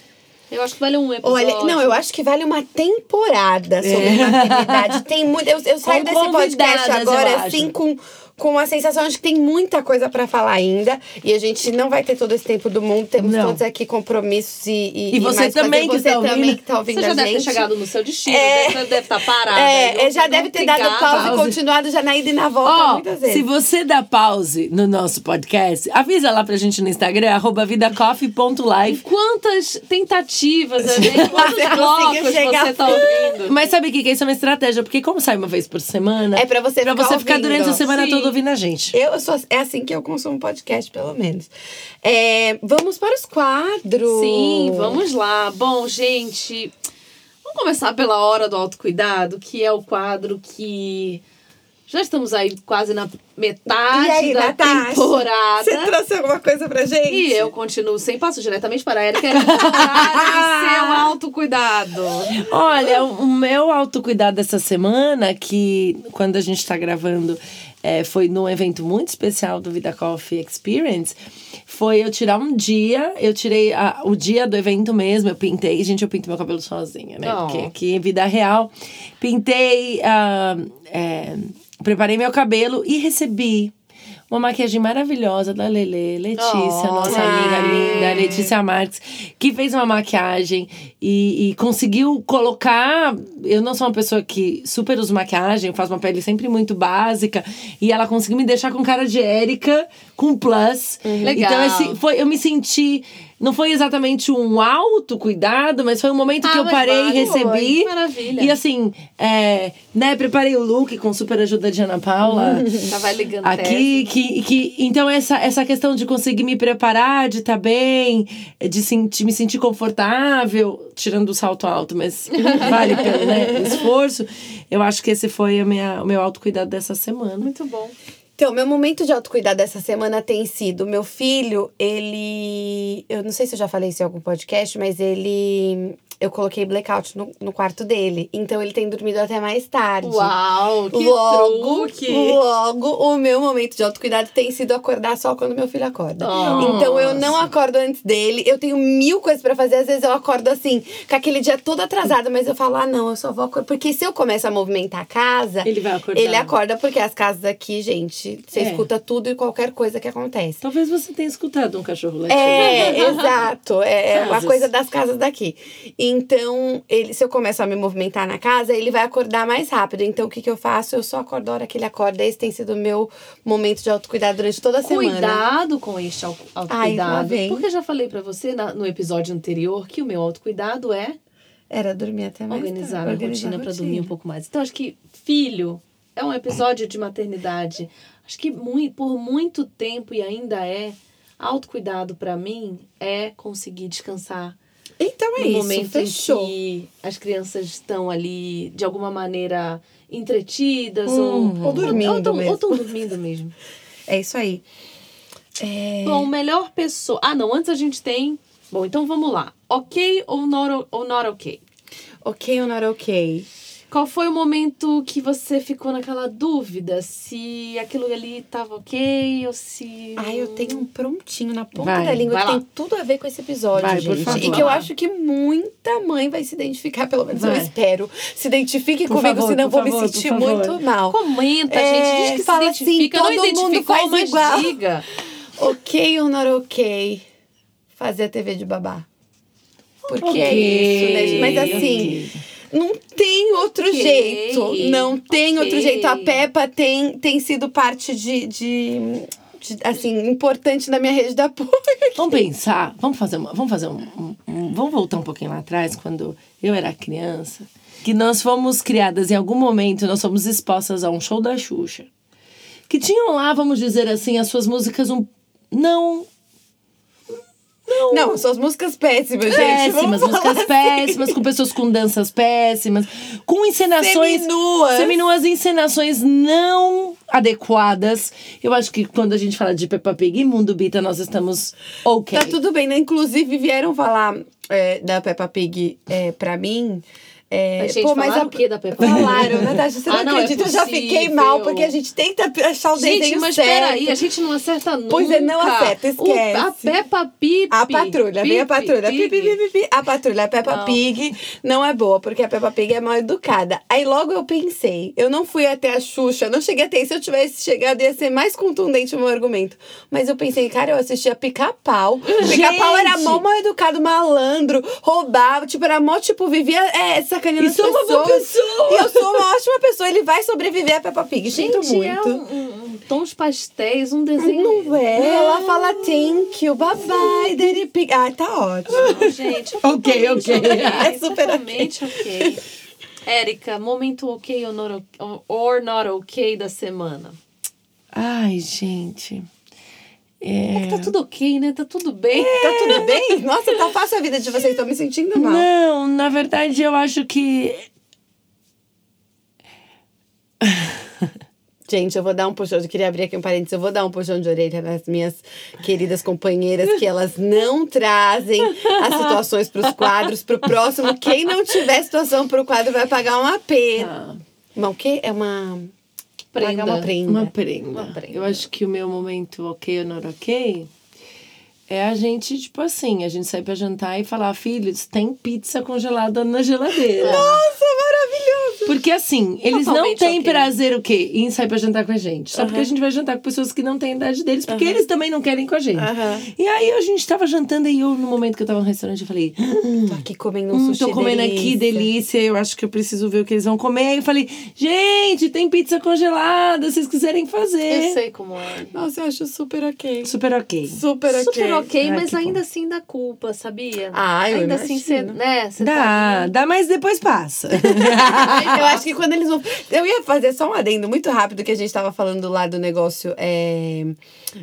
C: Eu acho que vale um episódio.
A: Olha, não, eu acho que vale uma temporada sobre maternidade. Tem muito. Eu, eu saio desse podcast agora, assim, com, com a sensação de que tem muita coisa pra falar ainda. E a gente não vai ter todo esse tempo do mundo. Temos
B: Não.
A: todos aqui compromissos e. E,
B: E você também que
A: você
B: tá ouvindo.
A: também que tá ouvindo
C: Você já
A: a
C: deve ter
A: gente.
C: chegado no seu destino,
A: É.
C: deve, deve estar parada.
A: É, já deve ter dado
C: pegava.
A: pausa e
B: Pause.
A: continuado já na ida e na volta
B: Ó,
A: muitas vezes.
B: se você dá pause no nosso podcast, avisa lá pra gente no Instagram, arroba vidacoffee.live.
C: Quantas tentativas, né? quantos blocos você tá ouvindo?
B: Mas sabe o que que é isso? É uma estratégia, porque como sai uma vez por semana...
A: É pra você
B: pra
A: ficar
B: você ficar
A: ouvindo.
B: durante a semana
C: Sim.
B: toda ouvindo a gente.
A: Eu sou, é assim que eu consumo podcast, pelo menos. É, vamos para os quadros.
C: Sim, vamos lá. Bom, gente, vamos começar pela hora do autocuidado, que é o quadro que já estamos aí quase na metade
A: E aí,
C: da
A: Natasha?
C: temporada.
A: Você trouxe alguma coisa pra gente?
C: E eu continuo sem passo diretamente para a Erika. Seu autocuidado.
B: Olha, o o meu autocuidado dessa semana, que quando a gente tá gravando, é, foi num evento muito especial do Vida Coffee Experience, foi eu tirar um dia, eu tirei a- o dia do evento mesmo, eu pintei, gente, eu pinto meu cabelo sozinha, né? Porque aqui em vida real, pintei, ah, é, preparei meu cabelo e recebi uma maquiagem maravilhosa da Lele, Letícia,
C: Oh,
B: nossa
A: ai.
B: amiga linda, Letícia Marques, que fez uma maquiagem e, e conseguiu colocar. Eu não sou uma pessoa que super usa maquiagem, eu faço uma pele sempre muito básica, e ela conseguiu me deixar com cara de Érica, com plus.
C: Legal.
B: Então, esse, foi, eu me senti. Não foi exatamente um autocuidado, mas foi um momento que
C: Ah,
B: eu
C: mas
B: parei e recebi.
C: foi. Maravilha.
B: E assim, é, né, preparei o look com super ajuda de Ana Paula.
C: Já vai ligando
B: Aqui, que, que, então essa, essa questão de conseguir me preparar, de estar bem, de sentir, me sentir confortável, tirando o salto alto, mas vale pelo né, esforço. Eu acho que esse foi a minha, o meu autocuidado dessa semana.
C: Muito bom.
A: Então, meu momento de autocuidado dessa semana tem sido: meu filho, ele. Eu não sei se eu já falei isso em algum podcast, mas ele. Eu coloquei blackout no, no quarto dele. Então, ele tem dormido até mais tarde.
C: Uau, que
A: logo,
C: truque.
A: logo, o meu momento de autocuidado tem sido acordar só quando meu filho acorda.
C: Nossa.
A: Então eu não acordo antes dele. Eu tenho mil coisas pra fazer. Às vezes eu acordo assim, com aquele dia todo atrasado, mas eu falo, ah, não, eu só vou acordar. Porque se eu começo a movimentar a casa,
B: Ele vai acordar.
A: ele acorda, porque as casas aqui, gente, você
B: É.
A: escuta tudo e qualquer coisa que acontece.
B: Talvez você tenha escutado um cachorro latindo.
A: É, exato. É é uma coisa das casas daqui. Então, ele, se eu começo a me movimentar na casa, ele vai acordar mais rápido. Então, o que, que eu faço? Eu só acordo a hora que ele acorda. Esse tem sido o meu momento de autocuidado durante toda a semana.
C: Cuidado com este
A: Ai,
C: autocuidado.
A: vem.
C: porque eu já falei pra você na- no episódio anterior que o meu autocuidado é
A: Era dormir até mais
C: organizar a
A: tarde.
C: minha
A: organizar
C: rotina
A: a
C: pra dormir um pouco mais. Então, acho que filho é um episódio de maternidade. Acho que mui- por muito tempo e ainda é, autocuidado pra mim é conseguir descansar
A: Então é
C: no
A: isso,
C: momento
A: fechou.
C: em que as crianças estão ali de alguma maneira entretidas
A: Hum,
C: ou
A: ou dormindo
C: ou, tão-
A: mesmo.
C: ou tão dormindo mesmo.
A: É isso aí. É...
C: Bom, melhor pessoa. Ah, não, antes a gente tem. Bom, então vamos lá. Ok ou not, ou not ok?
A: Ok ou not ok?
C: Qual foi o momento que você ficou naquela dúvida se aquilo ali tava ok ou se.
A: Ai, eu tenho um prontinho na ponta
B: Vai,
A: da língua que
C: lá.
A: tem tudo a ver com esse episódio,
B: Vai,
A: gente.
B: favor.
A: E que eu acho que muita mãe vai se identificar, pelo menos eu
B: Vai.
A: espero. Se identifique
B: Por
A: comigo,
B: favor,
A: senão vou
B: favor,
A: me sentir muito mal.
C: Comenta,
A: É,
C: gente. Diz que se
A: fala assim,
C: identifica. não
A: todo mundo faz
C: mas
A: igual.
C: diga.
A: Ok ou not ok? Fazer a TV de babá. Porque
B: Ok,
A: é isso, né? Mas assim, não tem outro
C: Ok,
A: jeito. Não tem outro
C: ok.
A: jeito. A Peppa tem, tem sido parte de, de, de, assim, importante na minha rede de apoio.
B: Vamos pensar, vamos fazer uma, vamos fazer um, um- um- vamos voltar um pouquinho lá atrás, quando eu era criança, que nós fomos criadas em algum momento, nós fomos expostas a um show da Xuxa, que tinham lá, vamos dizer assim, as suas músicas um não
A: Não, suas músicas péssimas, gente.
B: péssimas, músicas
A: assim.
B: péssimas, com pessoas com danças péssimas, com encenações
A: Seminuas.
B: seminuas, encenações não adequadas. Eu acho que quando a gente fala de Peppa Pig e Mundo Bita, nós estamos ok.
A: Tá tudo bem, né? Inclusive, vieram falar é, da Peppa Pig é, pra mim. É,
C: Mas, gente,
A: pô, mas a-
C: o quê da Peppa Pig?
A: Falaram, Natasha, você não
C: Ah, não, é
A: acredita? eu já fiquei mal, porque a gente tenta achar o
C: Gente,
A: desenho
C: mas
A: certo.
C: peraí, a gente não acerta nunca.
A: Pois é, não acerta,
C: O-
A: esquece.
C: a Peppa Pig.
A: A patrulha, vem a patrulha. Pi, pi, pi, pi, pi. A patrulha, a Peppa
C: Não.
A: Pig não é boa, porque a Peppa Pig é mal educada. Aí logo eu pensei, eu não fui até a Xuxa, não cheguei até. Se eu tivesse chegado, ia ser mais contundente o meu argumento. Mas eu pensei, cara, eu assistia pica-pau. Pica-pau era mó mal educado, malandro, roubava, tipo, era mó, tipo, vivia é, sacaneando
B: E
A: as
B: sou uma boa pessoa.
A: E eu sou uma ótima pessoa, ele vai sobreviver a Peppa Pig. Sinto
C: Gente,
A: muito.
C: é um, um, tons pastéis, um desenho.
A: Não é, ela fala thank you, bye bye, Daddy Pig. Ah, tá ótimo.
C: Não, gente,
B: Ok, ok.
A: É super
C: ok. Érica, momento ok or not ok da semana.
B: Ai, gente.
C: É que tá tudo ok, né? Tá tudo bem.
A: Tá tudo bem? Nossa, tá fácil a vida de vocês, tô me sentindo mal.
B: Não, na verdade eu acho que.
A: Gente, eu vou dar um puxão, eu queria abrir aqui um parênteses, eu vou dar um puxão de orelha nas minhas queridas companheiras, que elas não trazem as situações pros quadros. Pro próximo, quem não tiver situação pro quadro vai pagar um AP.
B: Ah,
A: Uma o quê? É uma...
C: Prenda.
A: Pagar uma prenda.
B: uma prenda.
C: Uma prenda.
B: Eu acho que o meu momento ok ou not ok é a gente, tipo assim, a gente sair pra jantar e falar, filhos, tem pizza congelada na geladeira.
A: Nossa, maravilhoso!
B: Porque assim, eles não
C: Totalmente
B: têm
C: ok.
B: prazer o quê? Em sair pra jantar com a gente. Só porque a gente vai jantar com pessoas que não têm a idade deles, porque eles também não querem com a gente. E aí a gente tava jantando e eu, no momento que eu tava no restaurante, eu falei.
A: Tô aqui comendo um
B: Hum,
A: sushi
B: tô comendo aqui,
A: delícia.
B: delícia. Eu acho que eu preciso ver o que eles vão comer. Eu falei, gente, tem pizza congelada, se vocês quiserem fazer.
C: Eu sei como é.
A: Nossa, eu acho super ok.
B: Super ok.
A: Super ok.
C: Super ok,
B: Ai,
C: mas
B: que
C: ainda assim dá culpa, sabia?
A: Ah, eu
C: Ainda assim, você,
A: imagino.
C: né? Você
B: Dá,
C: tá
B: dá, mas depois passa.
A: eu acho que quando eles vão. Eu ia fazer só um adendo muito rápido que a gente tava falando lá do negócio é,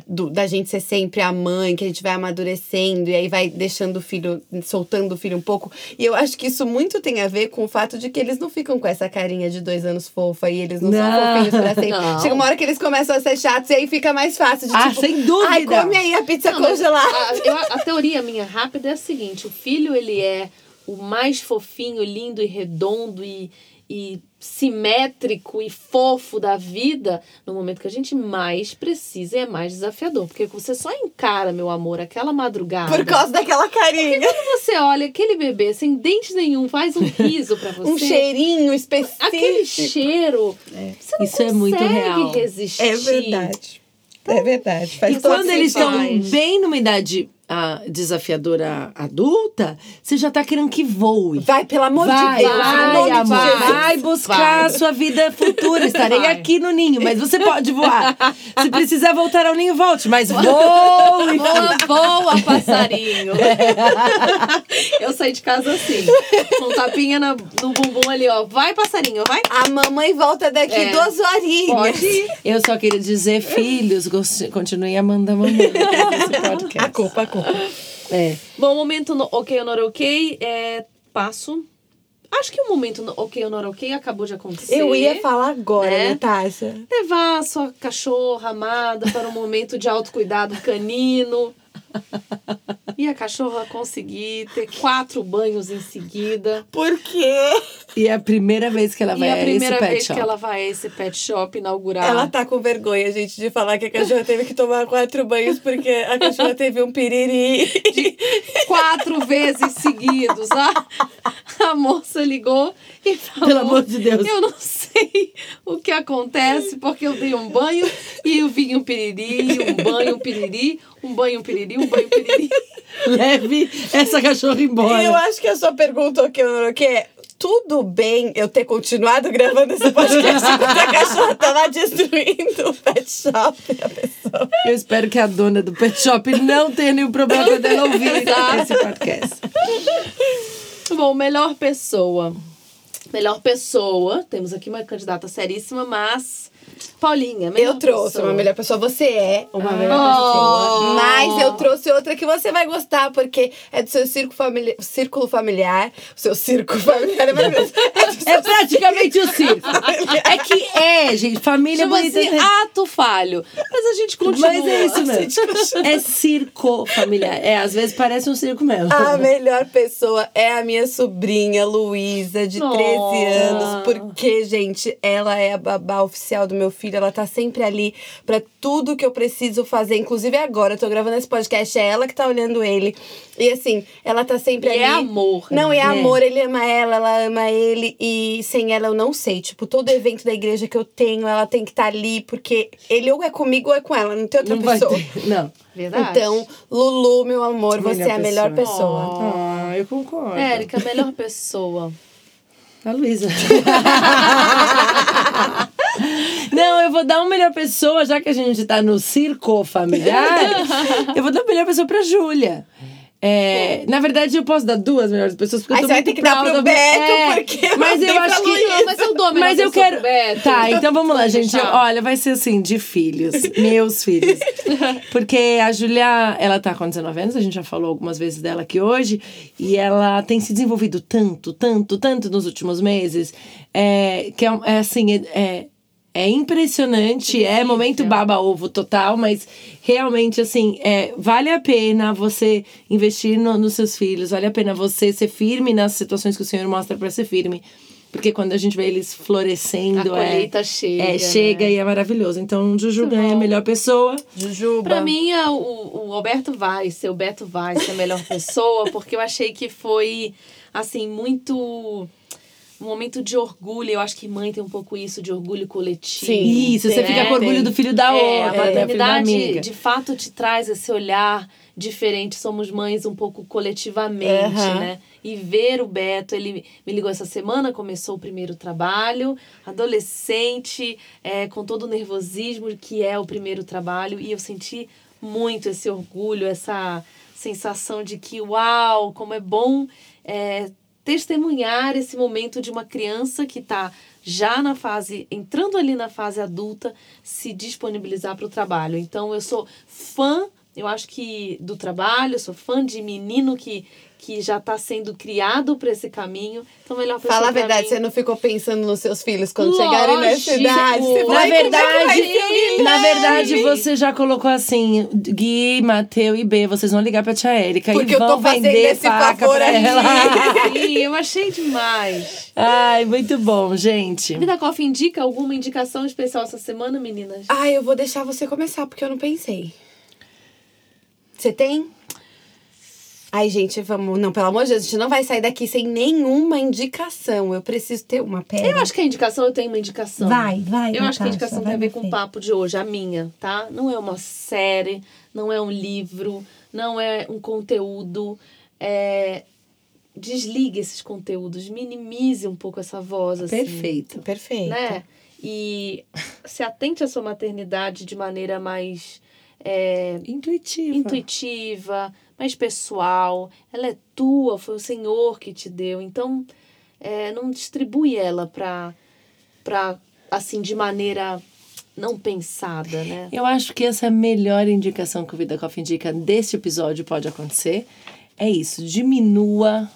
A: do, da gente ser sempre a mãe, que a gente vai amadurecendo e aí vai deixando o filho, soltando o filho um pouco. E eu acho que isso muito tem a ver com o fato de que eles não ficam com essa carinha de dois anos fofa e eles não,
B: Não.
A: são fofinhos pra sempre.
C: Não.
A: Chega uma hora que eles começam a ser chatos e aí fica mais fácil de
B: Ah,
A: tipo.
B: sem dúvida.
A: Ai, come aí a pizza
C: Não, mas
A: congelada.
C: A, eu- a teoria minha rápida é a seguinte: o filho ele é o mais fofinho, lindo e redondo e, e simétrico e fofo da vida no momento que a gente mais precisa e é mais desafiador. Porque você só encara, meu amor, aquela madrugada.
A: Por causa daquela carinha.
C: Quando você olha aquele bebê sem dente nenhum, faz um riso pra você.
A: Um cheirinho específico.
C: Aquele cheiro. Você não
B: Isso é muito
C: consegue
B: real.
C: resistir.
A: É verdade. É verdade. Faz
C: E
B: Quando eles estão bem numa idade ah, desafiadora adulta, você já tá querendo que voe.
A: Vai, pelo amor
B: Vai,
A: de Deus.
B: vai,
A: de
B: amor,
A: Jesus.
B: vai buscar
C: Vai.
B: a sua vida futura. Estarei
C: Vai.
B: aqui no ninho, mas você pode voar. Se precisar voltar ao ninho, volte, mas voe!
C: Boa, boa, passarinho. Eu saí de casa assim, com um tapinha na- no bumbum ali, ó. Vai, passarinho, vai.
A: A mamãe volta daqui
C: É.
A: duas horinhas.
C: Pode ir.
B: Eu só queria dizer, filhos, continuem amando a mamãe.
A: A culpa, a culpa.
B: É.
C: Bom, momento no ok ou not ok, é, passo. Acho que o momento no ok ou not ok acabou de acontecer.
A: Eu ia falar agora,
C: É.
A: Natasha.
C: Levar a sua cachorra amada para um momento de autocuidado canino. E a cachorra conseguir ter quatro banhos em seguida.
A: Por quê?
B: E é a primeira vez que ela
C: e
B: vai
C: a
B: a esse
C: primeira
B: pet
C: vez
B: shop.
C: que ela vai a esse pet shop inaugurar.
A: Ela tá com vergonha, gente, de falar que a cachorra teve que tomar quatro banhos porque a cachorra teve um piriri.
C: quatro vezes seguidos. A, a moça ligou e falou:
B: Pelo amor de Deus.
C: Eu não sei o que acontece porque eu dei um banho e eu vi um piriri, um banho, um piriri, um banho, piriri, um banho, piriri.
B: Leve essa cachorra embora.
A: E eu acho que a sua pergunta, o que eu que é. Tudo bem eu ter continuado gravando esse podcast enquanto a cachorra tava destruindo o pet shop da pessoa.
B: Eu espero que a dona do pet shop não tenha nenhum problema quando ela ouvir esse podcast.
C: Bom, melhor pessoa. Melhor pessoa. Temos aqui uma candidata seríssima, mas Paulinha, melhor
A: Eu trouxe
C: pessoa.
A: uma melhor pessoa. Você é uma melhor
C: Oh.
A: pessoa. Mas eu trouxe outra que você vai gostar, porque é do seu circo famili círculo familiar. O seu circo familiar é maravilhoso. É
B: É praticamente o circo. É que é, gente. Família
C: Chama
B: bonita.
C: assim, ato falho. Mas a gente continua.
B: Mas é isso mesmo. É circo familiar. É, às vezes parece um circo mesmo.
A: A melhor pessoa é a minha sobrinha Luísa, de 13
C: Nossa.
A: anos. Porque, gente, ela é a babá oficial do meu filho. Ela tá sempre ali pra tudo que eu preciso fazer. Inclusive agora, eu tô gravando esse podcast, é ela que tá olhando ele. E assim, ela tá sempre
C: E
A: ali.
C: é amor,
A: Não,
C: né?
A: é
B: É.
A: amor. Ele ama ela, ela ama ele. E sem ela eu não sei. Tipo, todo evento da igreja que eu tenho, ela tem que estar ali. Porque ele ou é comigo ou é com ela. Não tem outra
B: Não vai
A: pessoa.
B: ter. Não.
C: Verdade.
A: Então, Lulu, meu amor, você é a melhor
B: pessoa.
A: pessoa.
B: Ah, eu concordo.
C: Érica, melhor pessoa.
B: A Luísa. Não, eu vou dar uma melhor pessoa, já que a gente tá no circo familiar. eu vou dar a melhor pessoa pra Júlia. É, na verdade, eu posso dar duas melhores pessoas, porque
A: Aí
B: eu tô
A: você vai
B: muito
A: ter que dar pro Beto,
B: É,
A: porque eu
B: mas eu acho que
A: Luísa.
C: Mas eu dou
B: Mas eu quero.
C: pro Beto.
B: Tá, então vamos lá, gente.
C: deixar.
B: Olha, vai ser assim, de filhos. meus filhos. Porque a Júlia, ela tá com 19 anos, a gente já falou algumas vezes dela aqui hoje. E ela tem se desenvolvido tanto, tanto, tanto nos últimos meses. É, que é, é assim, é- é. Impressionante, é momento baba-ovo total, mas realmente, assim, é, vale a pena você investir no- nos seus filhos, vale a pena você ser firme nas situações que o Senhor mostra para ser firme. Porque quando a gente vê eles florescendo,
C: A
B: é,
C: colheita chega,
B: É, chega
C: né?
B: e é maravilhoso. Então, Juju ganha a melhor pessoa.
A: Jujuba.
C: Pra mim, é o, o Alberto vai ser, o Beto vai ser a melhor pessoa, porque eu achei que foi, assim, muito. Um momento de orgulho. Eu acho que mãe tem um pouco isso, de orgulho coletivo.
A: Sim.
B: Isso, você
C: né?
B: fica com orgulho
A: tem.
B: do filho da
C: É,
B: outra,
C: a
B: né?
C: Maternidade,
B: amiga.
C: de fato, te traz esse olhar diferente. Somos mães um pouco coletivamente,
A: Aham.
C: né? E ver o Beto, ele me ligou essa semana, começou o primeiro trabalho, adolescente, é, com todo o nervosismo que é o primeiro trabalho, e eu senti muito esse orgulho, essa sensação de que, uau, como é bom é, testemunhar esse momento de uma criança que está já na fase, entrando ali na fase adulta, se disponibilizar para o trabalho. Então, eu sou fã, eu acho que do trabalho, sou fã de menino que, que já está sendo criado para esse caminho. Então, melhor pessoa
A: Fala a verdade,
C: mim-
A: você não ficou pensando nos seus filhos quando
C: Lógico.
A: chegarem nessa idade? Você falou,
B: Na
A: "Ai, como é vai
B: verdade,
A: ser o Guilherme?"
B: na verdade, você já colocou assim: Gui, Mateu e B, vocês vão ligar pra tia Érica
A: Porque
B: e
A: eu tô
B: vão
A: fazendo
B: vender
A: esse
B: faca pra
A: aqui.
B: ela.
C: Sim, eu achei demais.
B: Ai, muito bom, gente.
C: Vida Coffee indica alguma indicação especial essa semana, meninas?
A: Ai, eu vou deixar você começar, porque eu não pensei. Você tem? Ai, gente, vamos. Não, pelo amor de Deus, a gente não vai sair daqui sem nenhuma indicação. Eu preciso ter uma pera.
C: Eu acho que a indicação, eu tenho uma indicação.
A: Vai, vai,
C: Eu acho que a
A: Natasha,
C: indicação tem a ver com o papo de hoje, a minha, tá? Não é uma série, não é um livro, não é um conteúdo. É... Desligue esses conteúdos, minimize um pouco essa voz, assim.
B: Perfeito.
A: Perfeito.
C: Né? E se atente à sua maternidade de maneira mais é,
B: Intuitiva.
C: intuitiva, mais pessoal. Ela é tua, foi o Senhor que te deu. Então, é, não distribui ela pra, pra, assim, de maneira não pensada, né?
B: Eu acho que essa é a melhor indicação que o Vida Coffee indica desse episódio pode acontecer. É isso, diminua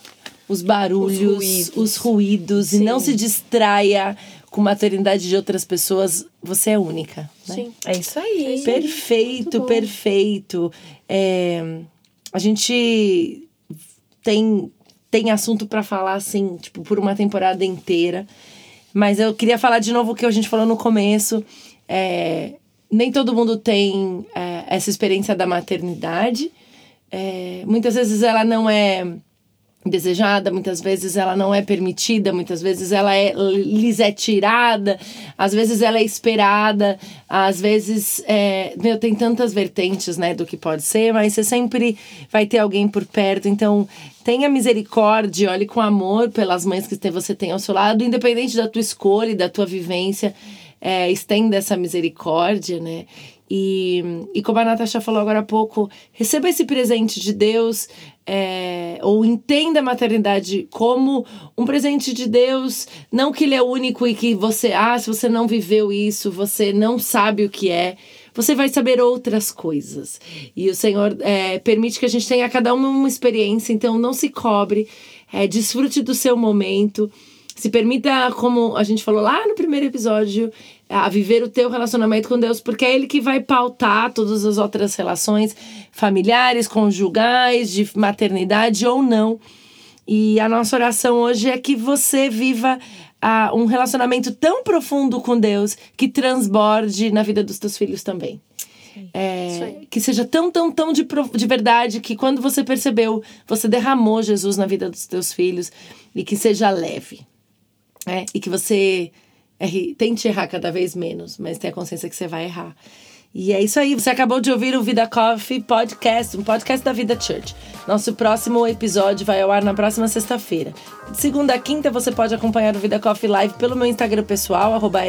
B: os barulhos,
A: Os
B: os
A: ruídos.
B: ruídos, e não se distraia com maternidade de outras pessoas. Você é única. Né?
C: Sim.
A: É isso aí.
B: Perfeito, perfeito. É, a gente tem, tem assunto pra falar, assim, tipo, por uma temporada inteira. Mas eu queria falar de novo o que a gente falou no começo. É, nem todo mundo tem é, essa experiência da maternidade. É, muitas vezes ela não é desejada, muitas vezes ela não é permitida, muitas vezes ela é, lhes é tirada, às vezes ela é esperada, às vezes é, meu, tem tantas vertentes né, do que pode ser, mas você sempre vai ter alguém por perto, então tenha misericórdia, olhe com amor pelas mães que você tem ao seu lado, independente da tua escolha e da tua vivência. é, estenda essa misericórdia, né? E, e como a Natasha falou agora há pouco, receba esse presente de Deus, é, ou entenda a maternidade como um presente de Deus, não que ele é único e que você, ah, se você não viveu isso, você não sabe o que é, você vai saber outras coisas. E o Senhor é, permite que a gente tenha cada uma uma experiência, então não se cobre, é, desfrute do seu momento. Se permita, como a gente falou lá no primeiro episódio, a viver o teu relacionamento com Deus, porque é Ele que vai pautar todas as outras relações familiares, conjugais, de maternidade ou não. E a nossa oração hoje é que você viva uh, um relacionamento tão profundo com Deus que transborde na vida dos teus filhos também. É, que seja tão, tão, tão de, de verdade que quando você percebeu, você derramou Jesus na vida dos teus filhos e que seja leve. É, e que você erre, tente errar cada vez menos, mas tenha consciência que você vai errar. E é isso aí. Você acabou de ouvir o Vida Coffee Podcast, um podcast da Vida Church. Nosso próximo episódio vai ao ar na próxima sexta-feira. De segunda a quinta, você pode acompanhar o Vida Coffee Live pelo meu Instagram pessoal, arroba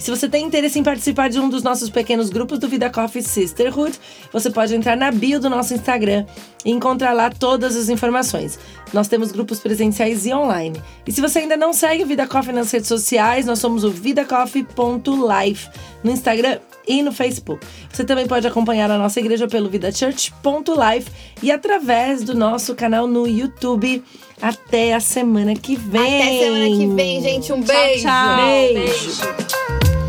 B: se você tem interesse em participar de um dos nossos pequenos grupos do Vida Coffee Sisterhood, você pode entrar na bio do nosso Instagram e encontrar lá todas as informações. Nós temos grupos presenciais e online. E se você ainda não segue o Vida Coffee nas redes sociais, nós somos o vidacoffee.life no Instagram e no Facebook. Você também pode acompanhar a nossa igreja pelo vidachurch.life e através do nosso canal no YouTube. Até a semana que vem.
A: Até semana que vem, gente. Um beijo.
B: Tchau, tchau. beijo. beijo.